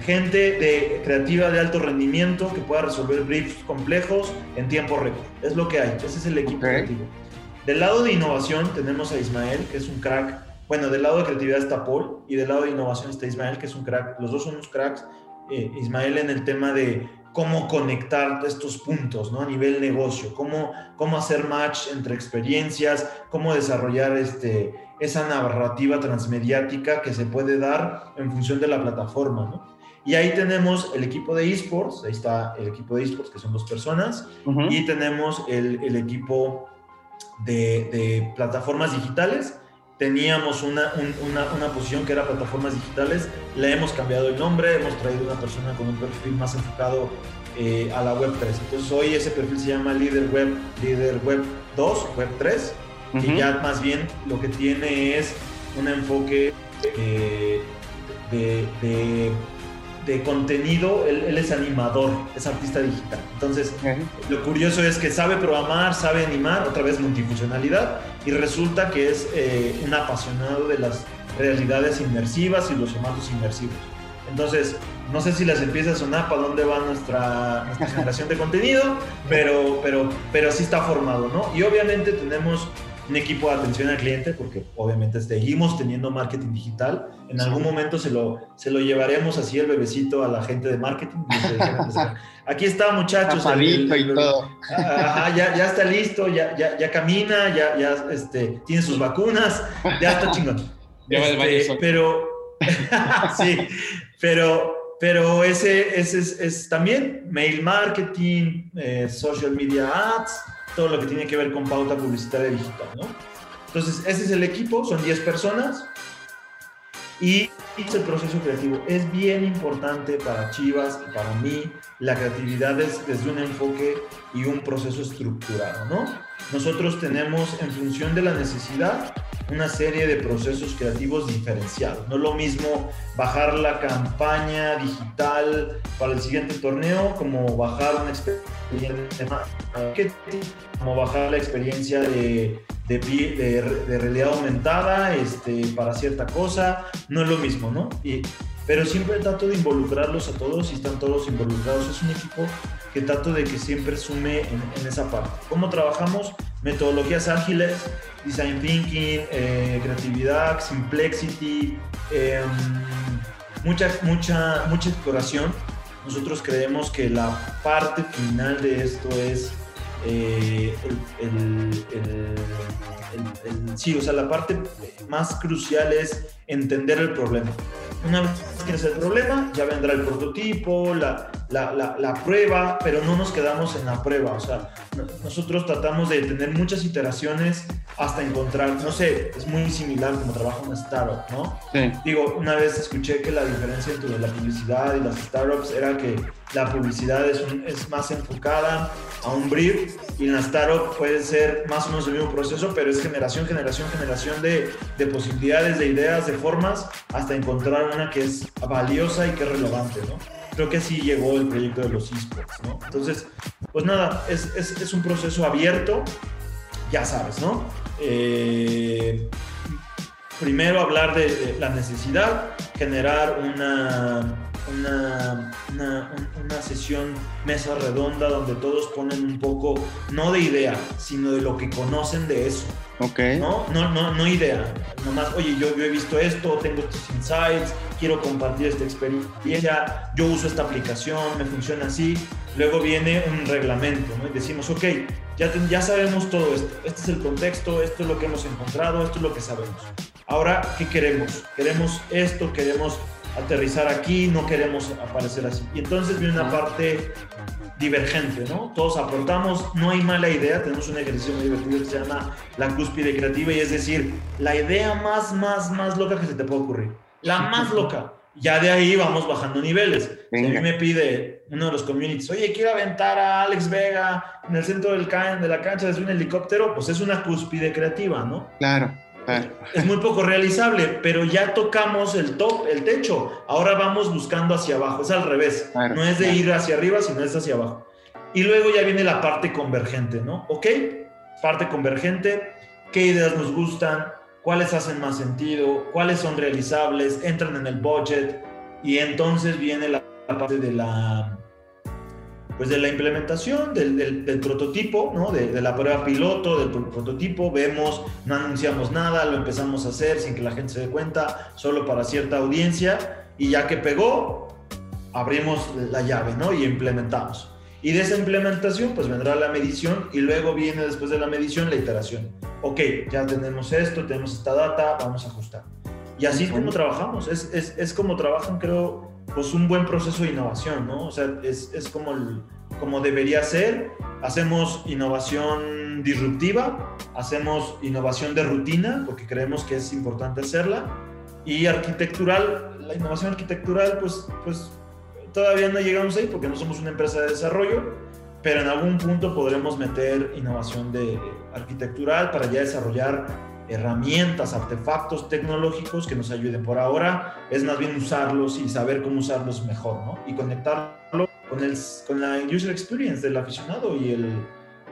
Gente de creativa de alto rendimiento que pueda resolver briefs complejos en tiempo récord. Es lo que hay. Ese es el equipo creativo. Del lado de innovación tenemos a Ismael, que es un crack. Bueno, del lado de creatividad está Paul y del lado de innovación está Ismael, que es un crack. Los dos son unos cracks. Eh, Ismael en el tema de cómo conectar estos puntos ¿no? a nivel negocio, cómo, cómo hacer match entre experiencias, cómo desarrollar este, esa narrativa transmediática que se puede dar en función de la plataforma. ¿no? Y ahí tenemos el equipo de esports, ahí está el equipo de esports, que son dos personas, y tenemos el, el equipo de, de, plataformas digitales. Teníamos una, una, una, posición que era plataformas digitales, le hemos cambiado el nombre, hemos traído una persona con un perfil más enfocado eh, a la Web 3. Entonces hoy ese perfil se llama Líder Web, Líder Web 2, Web 3 que ya más bien lo que tiene es un enfoque eh, de, de, contenido, él, es animador, es artista digital. Entonces, lo curioso es que sabe programar, sabe animar, otra vez multifuncionalidad, y resulta que es eh, un apasionado de las realidades inmersivas y los formatos inmersivos. Entonces, no sé si les empieza a sonar para dónde va nuestra, nuestra generación de contenido, pero, pero, pero sí está formado, ¿no? Y obviamente tenemos un equipo de atención al cliente, porque obviamente seguimos teniendo marketing digital. En algún momento se lo, se lo llevaremos así el bebecito a la gente de marketing. *laughs* Aquí está, muchachos. y todo. ya, ya, está listo, ya, ya, ya camina, ya, ya este, tiene sus vacunas, ya está chingón. *laughs* Este, pero, *laughs* sí, pero, pero ese, ese es, es también mail marketing, eh, social media ads todo lo que tiene que ver con pauta publicitaria digital, ¿no? Entonces, ese es el equipo, son 10 personas y es el proceso creativo. Es bien importante para Chivas y para mí la creatividad desde un enfoque y un proceso estructurado, ¿no? Nosotros tenemos en función de la necesidad una serie de procesos creativos diferenciados. No es lo mismo bajar la campaña digital para el siguiente torneo como bajar una experiencia de como bajar la experiencia de, realidad aumentada este, para cierta cosa. No es lo mismo, ¿no? Pero siempre trato de involucrarlos a todos y están todos involucrados. Es un equipo que trato de que siempre sume en, esa parte. ¿Cómo trabajamos? metodologías ágiles, design thinking, eh, creatividad, complexity, em, mucha, mucha, exploración. Nosotros creemos que la parte final de esto es eh, el, sí, o sea, la parte más crucial es entender el problema. Una vez que tienes el problema, ya vendrá el prototipo, la, la, la, prueba, pero no nos quedamos en la prueba. O sea, nosotros tratamos de tener muchas iteraciones hasta encontrar, no sé, es muy similar como trabaja una startup, ¿no? Sí. Digo, una vez escuché que la diferencia entre la publicidad y las startups era que la publicidad es, más enfocada a un brief y en la startup puede ser más o menos el mismo proceso, pero es generación, generación, generación de, de posibilidades, de ideas, de formas, hasta encontrar una que es valiosa y que es relevante, ¿no? Creo que así llegó el proyecto de los esports, ¿no? Entonces, pues nada, es, un proceso abierto, ya sabes, ¿no? Eh, primero hablar de, la necesidad, generar una, una, una, sesión mesa redonda donde todos ponen un poco, no de idea, sino de lo que conocen de eso. Ok. ¿No? No, no, no idea. Nomás, oye, yo, yo he visto esto, tengo estos insights, quiero compartir esta experiencia, yo uso esta aplicación, me funciona así. Luego viene un reglamento, ¿no? Y decimos, ok, ya, ya sabemos todo esto. Este es el contexto, esto es lo que hemos encontrado, esto es lo que sabemos. Ahora, ¿qué queremos? Queremos esto, queremos aterrizar aquí, no queremos aparecer así. Y entonces viene una parte divergente, ¿no? Todos aportamos, no hay mala idea, tenemos un ejercicio muy divertido que se llama la cúspide creativa y es decir, la idea más, más, más loca que se te puede ocurrir. La más loca. Ya de ahí vamos bajando niveles. Si a mí me pide uno de los communities, oye, quiero aventar a Alex Vega en el centro del de la cancha desde un helicóptero, pues es una cúspide creativa, ¿no? Claro. Es muy poco realizable, pero ya tocamos el top, el techo. Ahora vamos buscando hacia abajo. Es al revés. no es de ir hacia arriba, sino es hacia abajo. Y luego ya viene la parte convergente, ¿no? ¿Ok? Parte convergente. ¿Qué ideas nos gustan? ¿Cuáles hacen más sentido? ¿Cuáles son realizables? Entran en el budget. Y entonces viene la parte de la pues de la implementación del, del, prototipo, ¿no? De, de, la prueba piloto, del prototipo, vemos, no anunciamos nada, lo empezamos a hacer sin que la gente se dé cuenta, solo para cierta audiencia, y ya que pegó, abrimos la llave, ¿no? Y implementamos. Y de esa implementación, pues vendrá la medición y luego viene después de la medición la iteración. Ok, ya tenemos esto, tenemos esta data, vamos a ajustar. Y así es como trabajamos, es, es, es como trabajan, creo, pues un buen proceso de innovación, ¿no? O sea, es, es como, como debería ser. Hacemos innovación disruptiva, hacemos innovación de rutina, porque creemos que es importante hacerla. Y arquitectural, la innovación arquitectural, pues, pues todavía no llegamos ahí porque no somos una empresa de desarrollo, pero en algún punto podremos meter innovación de arquitectural para ya desarrollar herramientas, artefactos tecnológicos que nos ayuden. Por ahora es más bien usarlos y saber cómo usarlos mejor, ¿no? Y conectarlo con, el, con la user experience del aficionado y el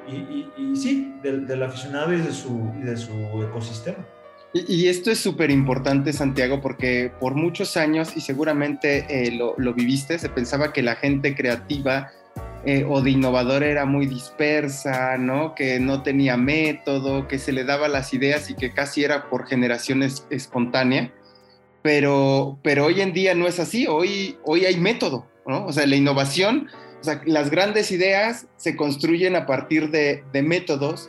y, sí, del, del, aficionado y de su, de su ecosistema. Y, esto es súper importante, Santiago, porque por muchos años, y seguramente eh, lo, lo, viviste, se pensaba que la gente creativa eh, o de innovador era muy dispersa, ¿no? Que no tenía método, que se le daba las ideas y que casi era por generación espontánea. Pero, pero hoy en día no es así, hoy, hoy hay método, ¿no? O sea, la innovación, las grandes ideas se construyen a partir de, métodos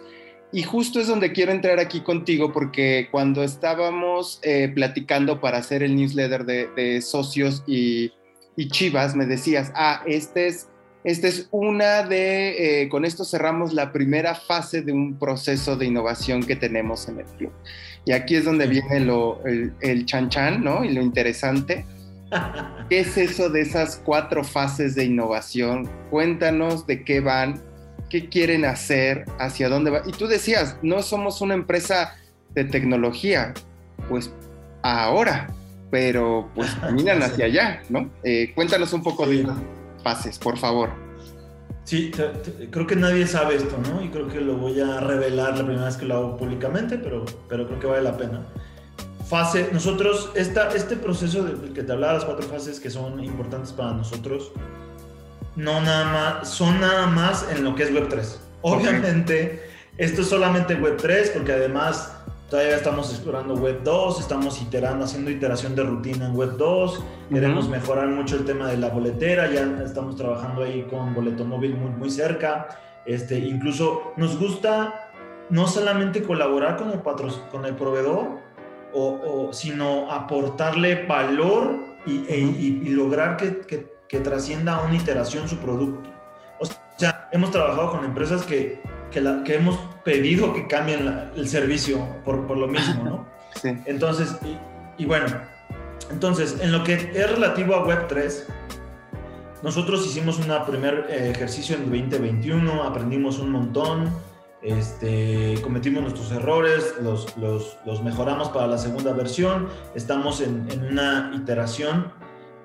y justo es donde quiero entrar aquí contigo, porque cuando estábamos eh, platicando para hacer el newsletter de, de socios y, y, Chivas, me decías, ah, este es esta es una de, eh, con esto cerramos la primera fase de un proceso de innovación que tenemos en el club. Y aquí es donde viene lo, el, el chan chan, ¿no? Y lo interesante. *laughs* ¿Qué es eso de esas cuatro fases de innovación? Cuéntanos de qué van, qué quieren hacer, hacia dónde va. Y tú decías, no somos una empresa de tecnología, pues ahora, pero pues *laughs* caminan hacia allá, ¿no? Eh, cuéntanos un poco de pases, por favor. Sí, creo que nadie sabe esto, ¿no? Y creo que lo voy a revelar la primera vez que lo hago públicamente, pero, pero creo que vale la pena. Fase, nosotros, esta, este proceso del que te hablaba, las cuatro fases que son importantes para nosotros, no nada más, son nada más en lo que es Web3. Obviamente, esto es solamente Web 3 porque además todavía estamos explorando Web 2, estamos iterando, haciendo iteración de rutina en Web 2, queremos mejorar mucho el tema de la boletera, ya estamos trabajando ahí con boleto móvil muy, muy cerca, este, incluso nos gusta no solamente colaborar con el, con el proveedor, o, sino aportarle valor y, e, y, lograr que, que, que, trascienda a una iteración su producto. O sea, hemos trabajado con empresas que, que, la, que hemos pedido que cambien el servicio por, por, lo mismo, ¿no? *laughs* Sí. Entonces, y, bueno, entonces, en lo que es relativo a Web3, nosotros hicimos un primer eh, ejercicio en 2021, aprendimos un montón, este, cometimos nuestros errores, los, los, los, mejoramos para la segunda versión, estamos en, en una iteración,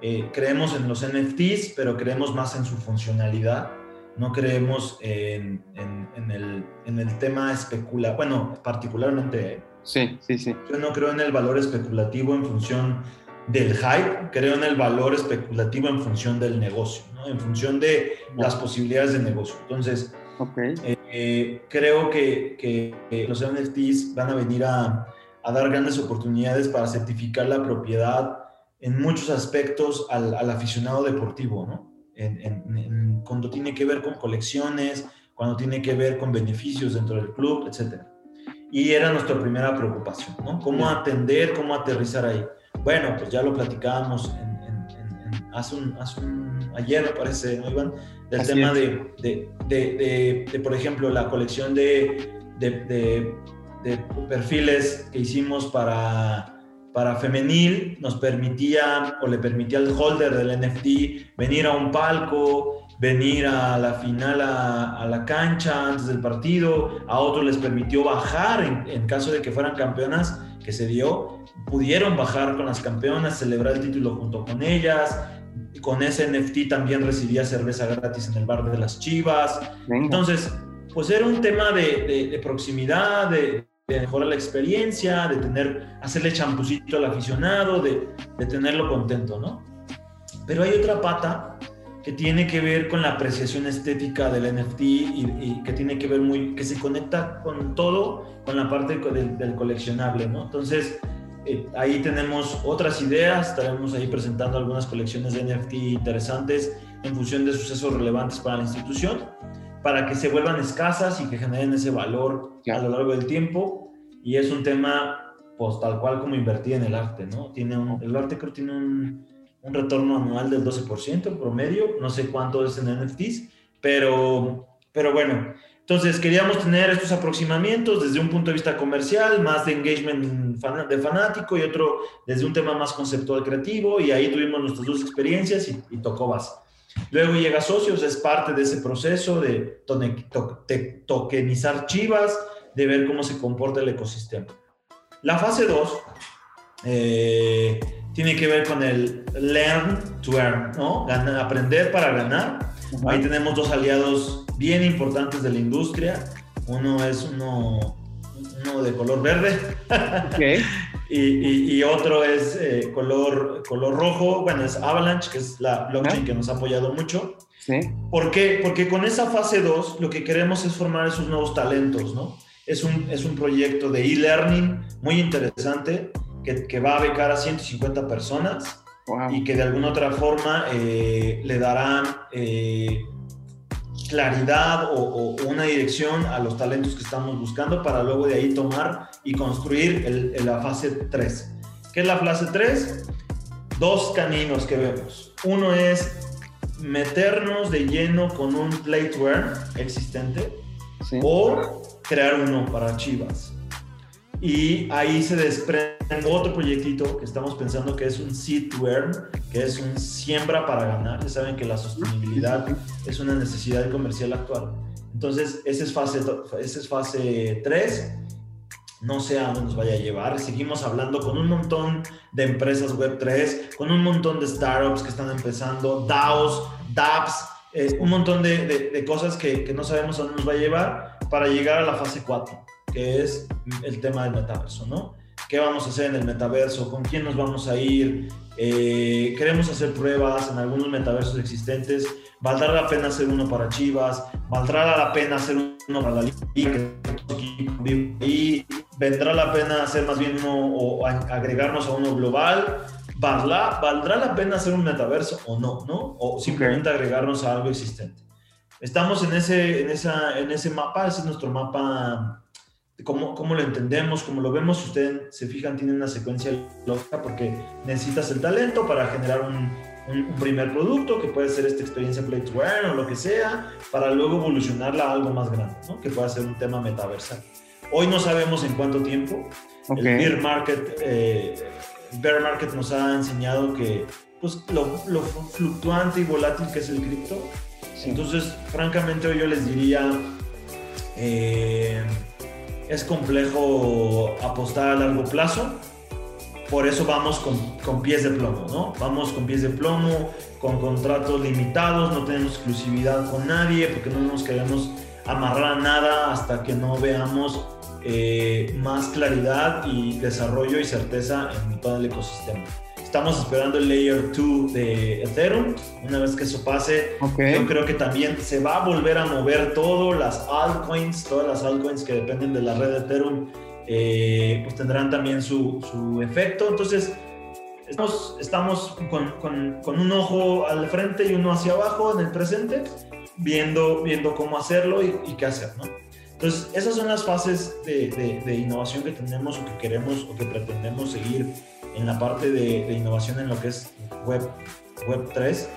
eh, creemos en los NFTs, pero creemos más en su funcionalidad, no creemos en, en, el, en el, tema especula, bueno, particularmente. Sí, sí, sí. Yo no creo en el valor especulativo en función del hype, creo en el valor especulativo en función del negocio, ¿no? en función de las posibilidades de negocio. Entonces, okay. Eh, creo que, que, los NFTs van a venir a, a, dar grandes oportunidades para certificar la propiedad en muchos aspectos al, al aficionado deportivo, ¿no? En, en, cuando tiene que ver con colecciones, cuando tiene que ver con beneficios dentro del club, etc. Y era nuestra primera preocupación, ¿no? ¿Cómo atender, cómo aterrizar ahí? Bueno, pues ya lo platicábamos hace, un, hace un, ayer, me parece, ¿no, Iván? del tema de, de, de, de, por ejemplo, la colección de, perfiles que hicimos para, para femenil, nos permitía o le permitía al holder del NFT venir a un palco, venir a la final a, a la cancha antes del partido, a otros les permitió bajar en, en caso de que fueran campeonas, que se dio, pudieron bajar con las campeonas, celebrar el título junto con ellas, con ese NFT también recibía cerveza gratis en el bar de las Chivas. Entonces, pues era un tema de, proximidad, de, mejorar la experiencia, de tener, hacerle champucito al aficionado, de, tenerlo contento, ¿no? Pero hay otra pata que tiene que ver con la apreciación estética del NFT y, que tiene que ver muy, que se conecta con todo, con la parte del, del coleccionable, ¿no? Entonces, eh, ahí tenemos otras ideas, estaremos ahí presentando algunas colecciones de NFT interesantes en función de sucesos relevantes para la institución, para que se vuelvan escasas y que generen ese valor a lo largo del tiempo. Y es un tema, pues tal cual como invertir en el arte, ¿no? Tiene el arte creo tiene un, un retorno anual del 12% promedio, no sé cuánto es en NFTs, pero, pero bueno, entonces queríamos tener estos aproximamientos desde un punto de vista comercial, más de engagement de fanático y otro desde un tema más conceptual creativo y ahí tuvimos nuestras dos experiencias y, tocó base. Luego llega Socios, es parte de ese proceso de, tokenizar Chivas, de ver cómo se comporta el ecosistema. La fase 2 eh, tiene que ver con el learn to earn, ¿no? aprender para ganar. Ahí tenemos dos aliados bien importantes de la industria. Uno es uno, uno de color verde *laughs* y, y, otro es eh, color, color rojo. Bueno, es Avalanche, que es la blockchain que nos ha apoyado mucho. ¿Sí? ¿Por qué? Porque con esa fase 2 lo que queremos es formar esos nuevos talentos, ¿no? Es un, es un proyecto de e-learning muy interesante que, que, va a becar a 150 personas y que de alguna otra forma eh, le darán eh, claridad o, una dirección a los talentos que estamos buscando para luego de ahí tomar y construir el, la fase 3. ¿Qué es la fase 3? Dos caminos que vemos. Uno es meternos de lleno con un plateware existente o crear uno para Chivas. Y ahí se desprende otro proyectito que estamos pensando que es un seedware, que es un siembra para ganar. Ya saben que la sostenibilidad es una necesidad comercial actual. Entonces, esa es fase, esa es fase 3. No sé a dónde nos vaya a llevar. Seguimos hablando con un montón de empresas web 3, con un montón de startups que están empezando, DAOs, DApps, eh, un montón de, de, de cosas que, que no sabemos a dónde nos va a llevar para llegar a la fase 4 que es el tema del metaverso, ¿no? ¿Qué vamos a hacer en el metaverso? ¿Con quién nos vamos a ir? Eh, queremos hacer pruebas en algunos metaversos existentes. ¿Valdrá la pena hacer uno para Chivas? ¿Valdrá la pena hacer uno para la liga, y vendrá la pena hacer más bien uno o agregarnos a uno global. ¿Valdrá, ¿Valdrá la pena hacer un metaverso o no? ¿no? O simplemente agregarnos a algo existente. Estamos en ese, en, esa, en ese mapa, ese es nuestro mapa cómo, cómo, lo entendemos, cómo lo vemos. Si ustedes se fijan, tiene una secuencia lógica porque necesitas el talento para generar un, un, primer producto, que puede ser esta experiencia Play to Earn o lo que sea, para luego evolucionarla a algo más grande, ¿no? que pueda ser un tema metaversal. Hoy no sabemos en cuánto tiempo. El bear market, eh, bear market nos ha enseñado que pues, lo, lo, fluctuante y volátil que es el cripto. Entonces, francamente, hoy yo les diría, eh, es complejo apostar a largo plazo por eso vamos con, pies de plomo, ¿no? Vamos con pies de plomo, con contratos limitados, no tenemos exclusividad con nadie porque no nos queremos amarrar a nada hasta que no veamos eh, más claridad y desarrollo y certeza en todo el ecosistema. Estamos esperando el Layer 2 de Ethereum. Una vez que eso pase, yo creo que también se va a volver a mover todo, las altcoins, todas las altcoins que dependen de la red de Ethereum eh, pues tendrán también su, su, efecto. Entonces, estamos, estamos con, con, un ojo al frente y uno hacia abajo en el presente, viendo, viendo cómo hacerlo y, qué hacer, ¿no? Entonces, esas son las fases de, de, innovación que tenemos o que queremos o que pretendemos seguir en la parte de, innovación en lo que es Web, web 3.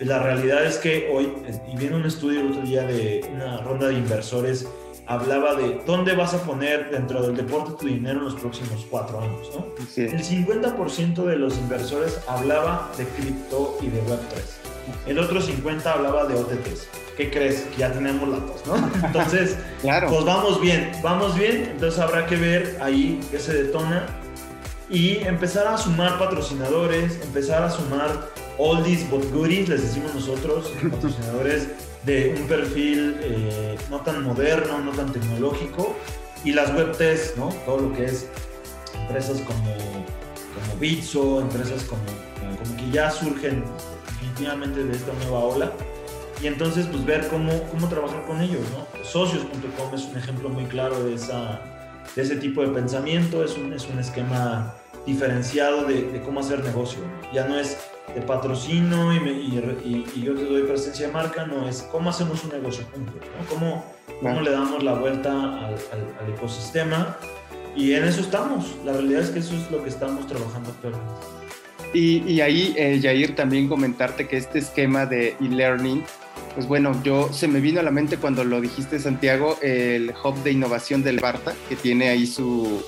La realidad es que hoy, y viene un estudio el otro día de una ronda de inversores hablaba de dónde vas a poner dentro del deporte tu dinero en los próximos cuatro años, ¿no? El 50% de los inversores hablaba de cripto y de Web3. El otro 50% hablaba de OTTs. ¿Qué crees? Que ya tenemos las dos, ¿no? *laughs* Entonces, claro. pues vamos bien, vamos bien. Entonces habrá que ver ahí qué se detona y empezar a sumar patrocinadores, empezar a sumar oldies but goodies, les decimos nosotros, *laughs* patrocinadores de un perfil eh, no tan moderno, no tan tecnológico, y las web test, ¿no? Todo lo que es empresas como, como Bitso, empresas como, como que ya surgen definitivamente de esta nueva ola, y entonces pues ver cómo, cómo trabajar con ellos, ¿no? Socios.com es un ejemplo muy claro de, esa, de ese tipo de pensamiento, es un, es un esquema diferenciado de, de cómo hacer negocio, ya no es te patrocino y, me, y, y, yo te doy presencia de marca, no es cómo hacemos un negocio juntos, ¿no? ¿Cómo, cómo le damos la vuelta al, al, ecosistema y en eso estamos. La realidad es que eso es lo que estamos trabajando actualmente. Y, y ahí, eh, Jair, también comentarte que este esquema de e-learning, pues bueno, yo se me vino a la mente cuando lo dijiste, Santiago, el hub de innovación del Barta, que tiene ahí su,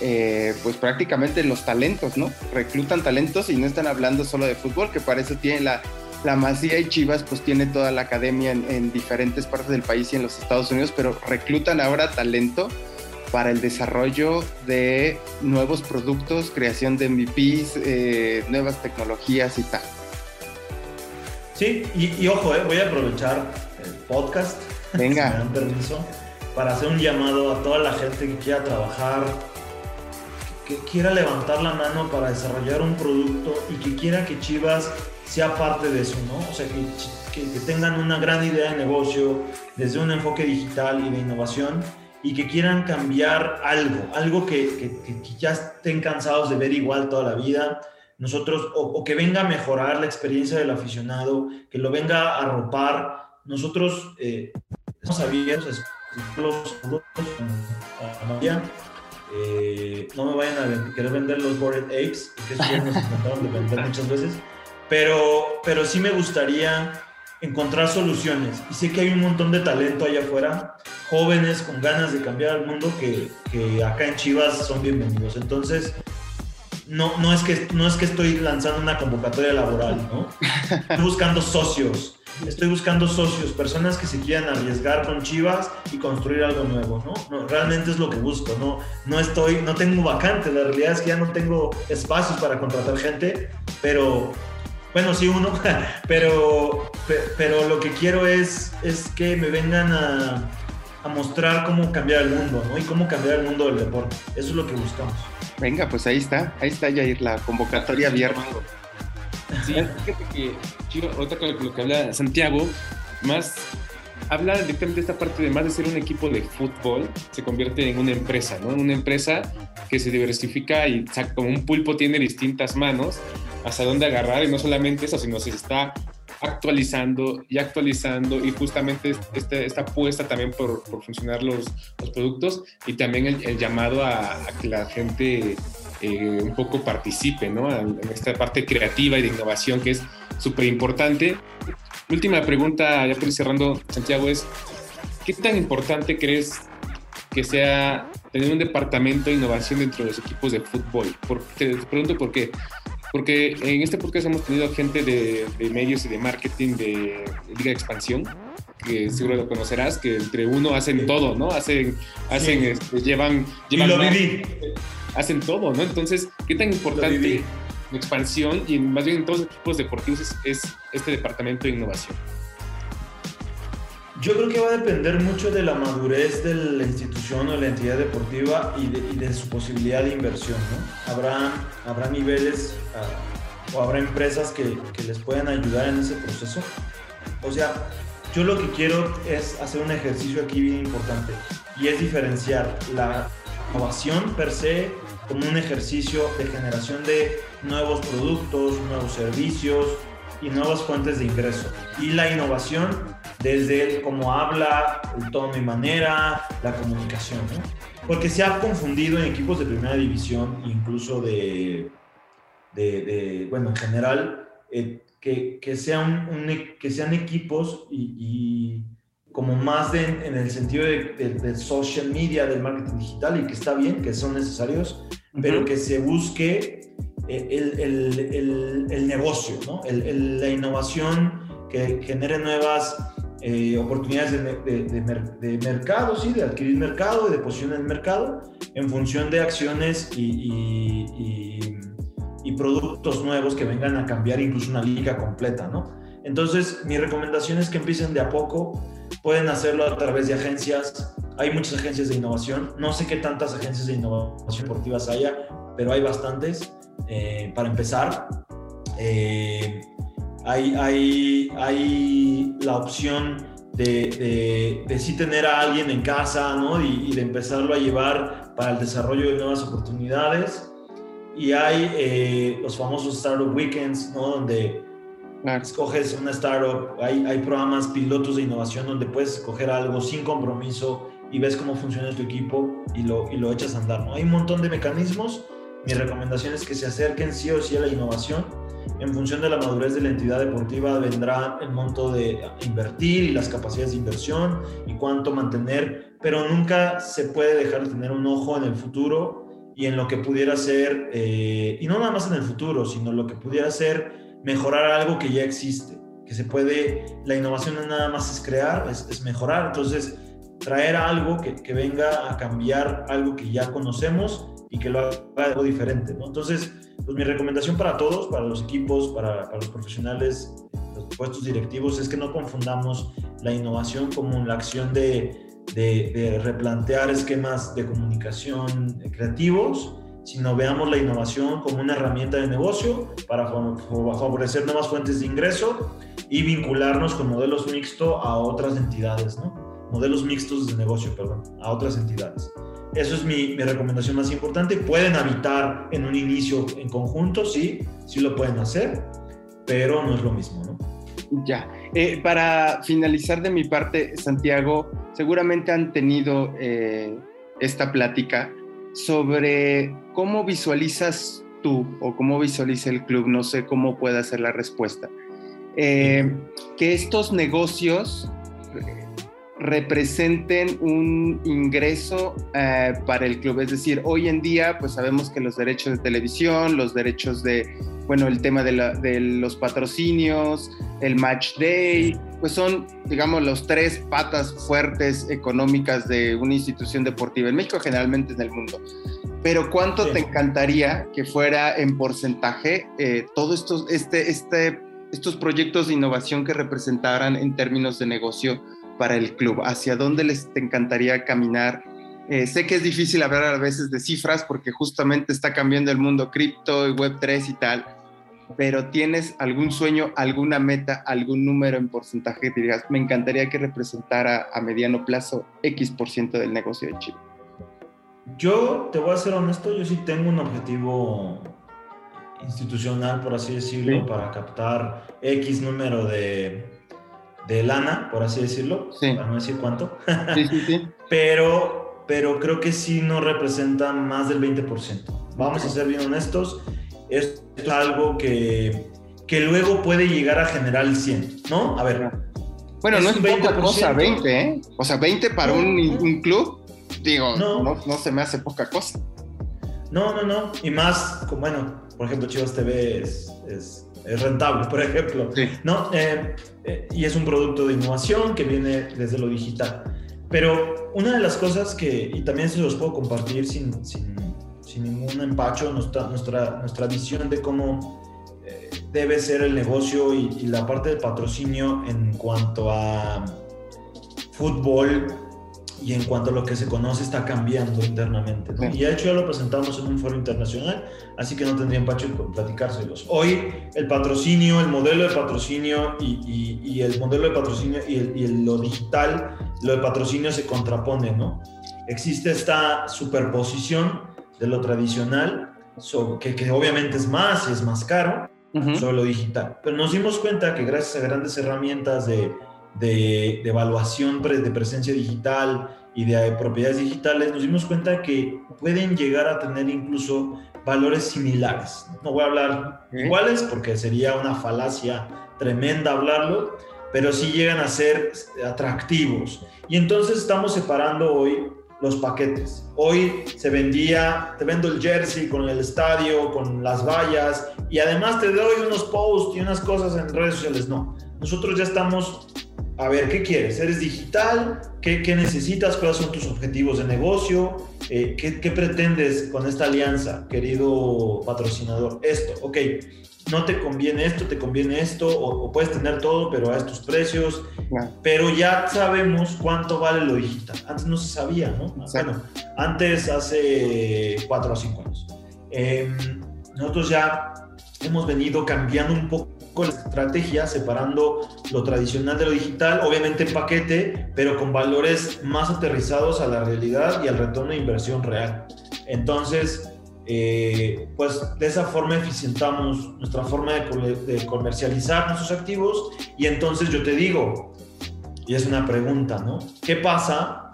eh, pues prácticamente los talentos, ¿no? Reclutan talentos y no están hablando solo de fútbol, que para eso tiene la, la Masía y Chivas, pues tiene toda la academia en, diferentes partes del país y en los Estados Unidos, pero reclutan ahora talento para el desarrollo de nuevos productos, creación de MVPs, eh, nuevas tecnologías y tal. Sí, y, ojo, eh, voy a aprovechar el podcast, Venga. si me dan permiso, para hacer un llamado a toda la gente que quiera trabajar que quiera levantar la mano para desarrollar un producto y que quiera que Chivas sea parte de eso, ¿no? O sea, que, que, tengan una gran idea de negocio desde un enfoque digital y de innovación y que quieran cambiar algo, algo que, que ya estén cansados de ver igual toda la vida, nosotros, o, que venga a mejorar la experiencia del aficionado, que lo venga a arropar. Nosotros eh, estamos abiertos, los, los, eh, no me vayan a querer vender los Bored Apes, que eso ya nos *laughs* intentaron de vender muchas veces, pero, pero sí me gustaría encontrar soluciones. Y sé que hay un montón de talento allá afuera, jóvenes con ganas de cambiar el mundo que, que acá en Chivas son bienvenidos. Entonces, no, no, es que, no es que estoy lanzando una convocatoria laboral, ¿no? Estoy buscando socios estoy buscando socios, personas que se quieran arriesgar con Chivas y construir algo nuevo, ¿no? realmente es lo que busco, ¿no? No estoy, no tengo vacante, la realidad es que ya no tengo espacios para contratar gente, pero, bueno, sí uno, *laughs* pero, pero lo que quiero es, es que me vengan a, a mostrar cómo cambiar el mundo, ¿no? Y cómo cambiar el mundo del deporte. Eso es lo que buscamos. Venga, pues ahí está, ahí está Jair, la convocatoria abierta. Sí, fíjate que, chido, ahorita con lo que habla Santiago, más habla directamente de esta parte de más de ser un equipo de fútbol, se convierte en una empresa, ¿no? Una empresa que se diversifica y como un pulpo tiene distintas manos hasta dónde agarrar y no solamente eso, sino se está actualizando y actualizando y justamente este, esta apuesta también por, por funcionar los, los, productos y también el, llamado a, que la gente eh, un poco participe ¿no? en, esta parte creativa y de innovación que es súper importante. Última pregunta, ya por ir cerrando, Santiago, es ¿qué tan importante crees que sea tener un departamento de innovación dentro de los equipos de fútbol? te pregunto por qué porque en este podcast hemos tenido gente de, medios y de marketing de, Liga de Expansión, que seguro lo conocerás, que entre uno hacen todo, ¿no? Hacen, hacen, este, llevan, llevan lo viví. hacen todo, ¿no? Entonces, ¿qué tan importante la expansión y más bien en todos los equipos deportivos es este departamento de innovación? Yo creo que va a depender mucho de la madurez de la institución o la entidad deportiva y de, su posibilidad de inversión. ¿no? Habrá, habrá niveles ah, o habrá empresas que, que, les puedan ayudar en ese proceso. O sea, yo lo que quiero es hacer un ejercicio aquí bien importante y es diferenciar la innovación per se como un ejercicio de generación de nuevos productos, nuevos servicios y nuevas fuentes de ingreso. Y la innovación desde cómo habla, el tono y manera, la comunicación, ¿no? Porque se ha confundido en equipos de primera división, incluso de, de, bueno, en general, eh, que, que, sean un, que sean equipos y, como más en el sentido de, social media, del marketing digital, y que está bien, que son necesarios, pero que se busque eh, el, el, el, el negocio, ¿no? la innovación que genere nuevas eh, oportunidades de, de, mercado, sí, de adquirir mercado, de posición en mercado, en función de acciones y, y, productos nuevos que vengan a cambiar incluso una liga completa, ¿no? Entonces, mi recomendación es que empiecen de a poco, pueden hacerlo a través de agencias, hay muchas agencias de innovación, no sé qué tantas agencias de innovación deportivas haya, pero hay bastantes eh, para empezar. Eh, hay, hay, hay la opción de, de, sí tener a alguien en casa, ¿no? Y, de empezarlo a llevar para el desarrollo de nuevas oportunidades. Y hay eh, los famosos Startup Weekends, ¿no? Donde escoges una startup, hay, hay programas pilotos de innovación donde puedes escoger algo sin compromiso y ves cómo funciona tu equipo y lo, y lo echas a andar, ¿no? Hay un montón de mecanismos. Mi recomendación es que se acerquen sí o sí a la innovación en función de la madurez de la entidad deportiva vendrá el monto de invertir y las capacidades de inversión y cuánto mantener, pero nunca se puede dejar de tener un ojo en el futuro y en lo que pudiera ser, eh, y no nada más en el futuro, sino lo que pudiera ser mejorar algo que ya existe, que se puede, la innovación no nada más es crear, es, mejorar, entonces traer algo que, que, venga a cambiar algo que ya conocemos y que lo haga algo diferente, ¿no? Entonces, pues mi recomendación para todos, para los equipos, para, para los profesionales, los puestos directivos, es que no confundamos la innovación como la acción de, de, de replantear esquemas de comunicación creativos, sino veamos la innovación como una herramienta de negocio para favorecer nuevas fuentes de ingreso y vincularnos con modelos mixtos a otras entidades, ¿no? Modelos mixtos de negocio, perdón, a otras entidades. Eso es mi, recomendación más importante. Pueden habitar en un inicio en conjunto, sí, sí lo pueden hacer, pero no es lo mismo, ¿no? Ya. Eh, para finalizar de mi parte, Santiago, seguramente han tenido eh, esta plática sobre cómo visualizas tú o cómo visualiza el club, no sé cómo pueda ser la respuesta, eh, que estos negocios representen un ingreso eh, para el club. Es decir, hoy en día, pues sabemos que los derechos de televisión, los derechos de, bueno, el tema de, los patrocinios, el match day, pues son, digamos, los tres patas fuertes económicas de una institución deportiva en México, generalmente en el mundo. Pero ¿cuánto te encantaría que fuera en porcentaje eh, todos estos, este, este, estos proyectos de innovación que representaran en términos de negocio? Para el club? ¿Hacia dónde les encantaría caminar? Eh, sé que es difícil hablar a veces de cifras porque justamente está cambiando el mundo cripto y Web3 y tal, pero tienes algún sueño, alguna meta, algún número en porcentaje que digas, me encantaría que representara a mediano plazo X por ciento del negocio de Chivas. Yo te voy a ser honesto, yo sí tengo un objetivo institucional, por así decirlo, para captar X número de, de lana, por así decirlo, para no decir cuánto. Sí, sí, sí. *laughs* pero, pero creo que sí no representa más del 20%. Vamos a ser bien honestos, esto es algo que, que luego puede llegar a generar el 100, ¿no? A ver. Bueno, no es poca cosa, 20, ¿eh? O sea, 20 para un, un club Digo, no. no, se me hace poca cosa. No, no, no. Y más, bueno, por ejemplo, Chivas TV es, es, rentable, por ejemplo. ¿no? Eh, eh, y es un producto de innovación que viene desde lo digital. Pero una de las cosas que, y también se los puedo compartir sin, sin, sin ningún empacho, nuestra, nuestra, nuestra visión de cómo eh, debe ser el negocio y, y, la parte del patrocinio en cuanto a fútbol y en cuanto a lo que se conoce está cambiando internamente. Y de hecho ya lo presentamos en un foro internacional, así que no tendría empacho en platicárselos. Hoy el patrocinio, el modelo de patrocinio y, y, el modelo de patrocinio y, el, lo digital, lo de patrocinio se contrapone, ¿no? Existe esta superposición de lo tradicional, que, que, obviamente es más y es más caro, sobre lo digital. Pero nos dimos cuenta que gracias a grandes herramientas de de, evaluación de presencia digital y de propiedades digitales, nos dimos cuenta que pueden llegar a tener incluso valores similares. No voy a hablar iguales porque sería una falacia tremenda hablarlo, pero sí llegan a ser atractivos. Y entonces estamos separando hoy los paquetes. Hoy se vendía, te vendo el jersey con el estadio, con las vallas y además te doy unos posts y unas cosas en redes sociales. No, nosotros ya estamos a ver, ¿qué quieres? ¿Eres digital? ¿Qué, necesitas? ¿Cuáles son tus objetivos de negocio? Eh, ¿qué, pretendes con esta alianza, querido patrocinador? Esto, ok, no te conviene esto, te conviene esto, o, puedes tener todo, pero a estos precios. Pero ya sabemos cuánto vale lo digital. Antes no se sabía, ¿no? Bueno, antes, hace cuatro o cinco años. Em, nosotros ya hemos venido cambiando un poco con estrategia, separando lo tradicional de lo digital, obviamente en paquete, pero con valores más aterrizados a la realidad y al retorno de inversión real. Entonces, eh, pues de esa forma eficientamos nuestra forma de, de, comercializar nuestros activos y entonces yo te digo, y es una pregunta, ¿no? ¿Qué pasa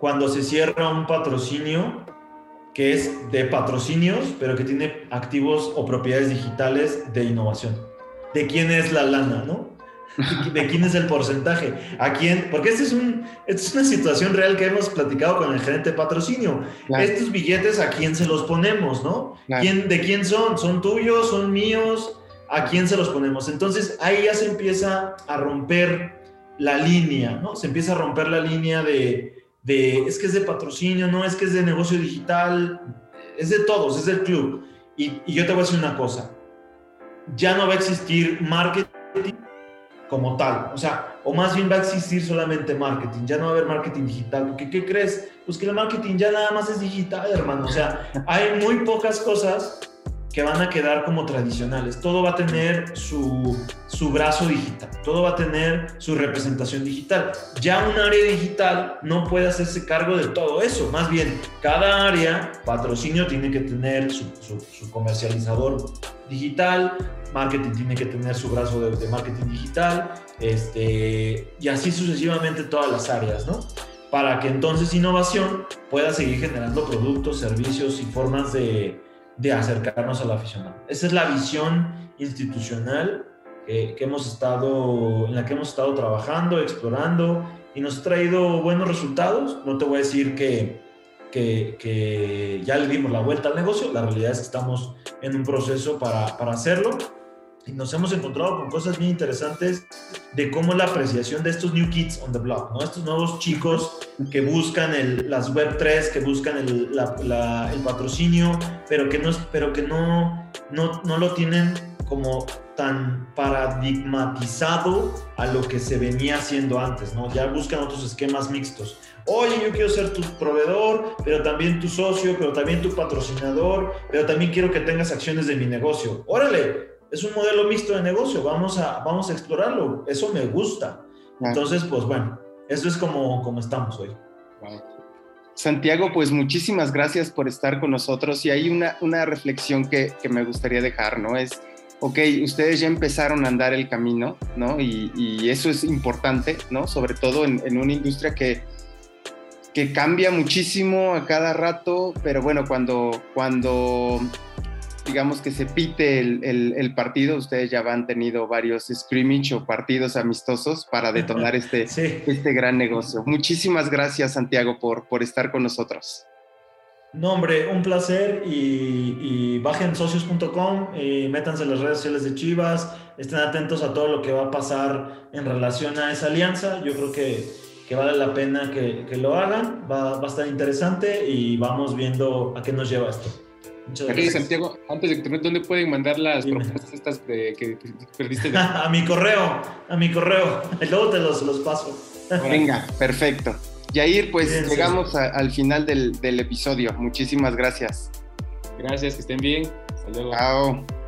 cuando se cierra un patrocinio que es de patrocinios, pero que tiene activos o propiedades digitales de innovación? De quién es la lana, ¿no? *laughs* De quién es el porcentaje, a quién, porque esta es, un, es una situación real que hemos platicado con el gerente de patrocinio. Estos billetes, ¿a quién se los ponemos, no? ¿Quién, ¿De quién son? ¿Son tuyos? ¿Son míos? ¿A quién se los ponemos? Entonces ahí ya se empieza a romper la línea, ¿no? Se empieza a romper la línea de, de es que es de patrocinio, no, es que es de negocio digital, es de todos, es del club. Y, y yo te voy a decir una cosa, ya no va a existir marketing como tal. O sea, o más bien va a existir solamente marketing. Ya no va a haber marketing digital. Porque, ¿qué crees? Pues que el marketing ya nada más es digital, hermano. O sea, hay muy pocas cosas que van a quedar como tradicionales. Todo va a tener su, su brazo digital, todo va a tener su representación digital. Ya un área digital no puede hacerse cargo de todo eso. Más bien, cada área, patrocinio tiene que tener su, su, comercializador digital, marketing tiene que tener su brazo de, de, marketing digital, este, y así sucesivamente todas las áreas, ¿no? Para que entonces innovación pueda seguir generando productos, servicios y formas de, de acercarnos a la aficionado. Esa es la visión institucional que, hemos estado, en la que hemos estado trabajando, explorando y nos ha traído buenos resultados. No te voy a decir que, que, que, ya le dimos la vuelta al negocio, la realidad es que estamos en un proceso para, para hacerlo y nos hemos encontrado con cosas bien interesantes de cómo la apreciación de estos new kids on the block, ¿no? Estos nuevos chicos que buscan el, las web 3, que buscan el, el patrocinio, pero que, no, pero que no, no, no lo tienen como tan paradigmatizado a lo que se venía haciendo antes, ¿no? Ya buscan otros esquemas mixtos. Oye, yo quiero ser tu proveedor, pero también tu socio, pero también tu patrocinador, pero también quiero que tengas acciones de mi negocio. Órale, es un modelo mixto de negocio, vamos a, vamos a explorarlo, eso me gusta. Entonces, pues bueno, eso es como, como estamos hoy. Santiago, pues muchísimas gracias por estar con nosotros y hay una, una reflexión que, que me gustaría dejar, ¿no? Es, ok, ustedes ya empezaron a andar el camino, ¿no? Y, y eso es importante, ¿no? Sobre todo en, en, una industria que, que cambia muchísimo a cada rato, pero bueno, cuando, cuando digamos que se pite el, el, partido, ustedes ya han tenido varios scrimmage o partidos amistosos para detonar este, sí. este gran negocio. Muchísimas gracias, Santiago, por, por estar con nosotros. No, hombre, un placer y, y bajen socios.com y métanse en las redes sociales de Chivas, estén atentos a todo lo que va a pasar en relación a esa alianza. Yo creo que, que vale la pena que, que lo hagan, va, va a estar interesante y vamos viendo a qué nos lleva esto. Muchas Aquí, Santiago, antes de que termine, ¿dónde pueden mandar las Dime. propuestas estas de, que perdiste? De... *laughs* a mi correo, a mi correo. *laughs* Luego te los, los paso. Venga, perfecto. Yair, pues bien, llegamos sí. a, al final del, del, episodio. Muchísimas gracias. Gracias, que estén bien. Hasta luego. Chao.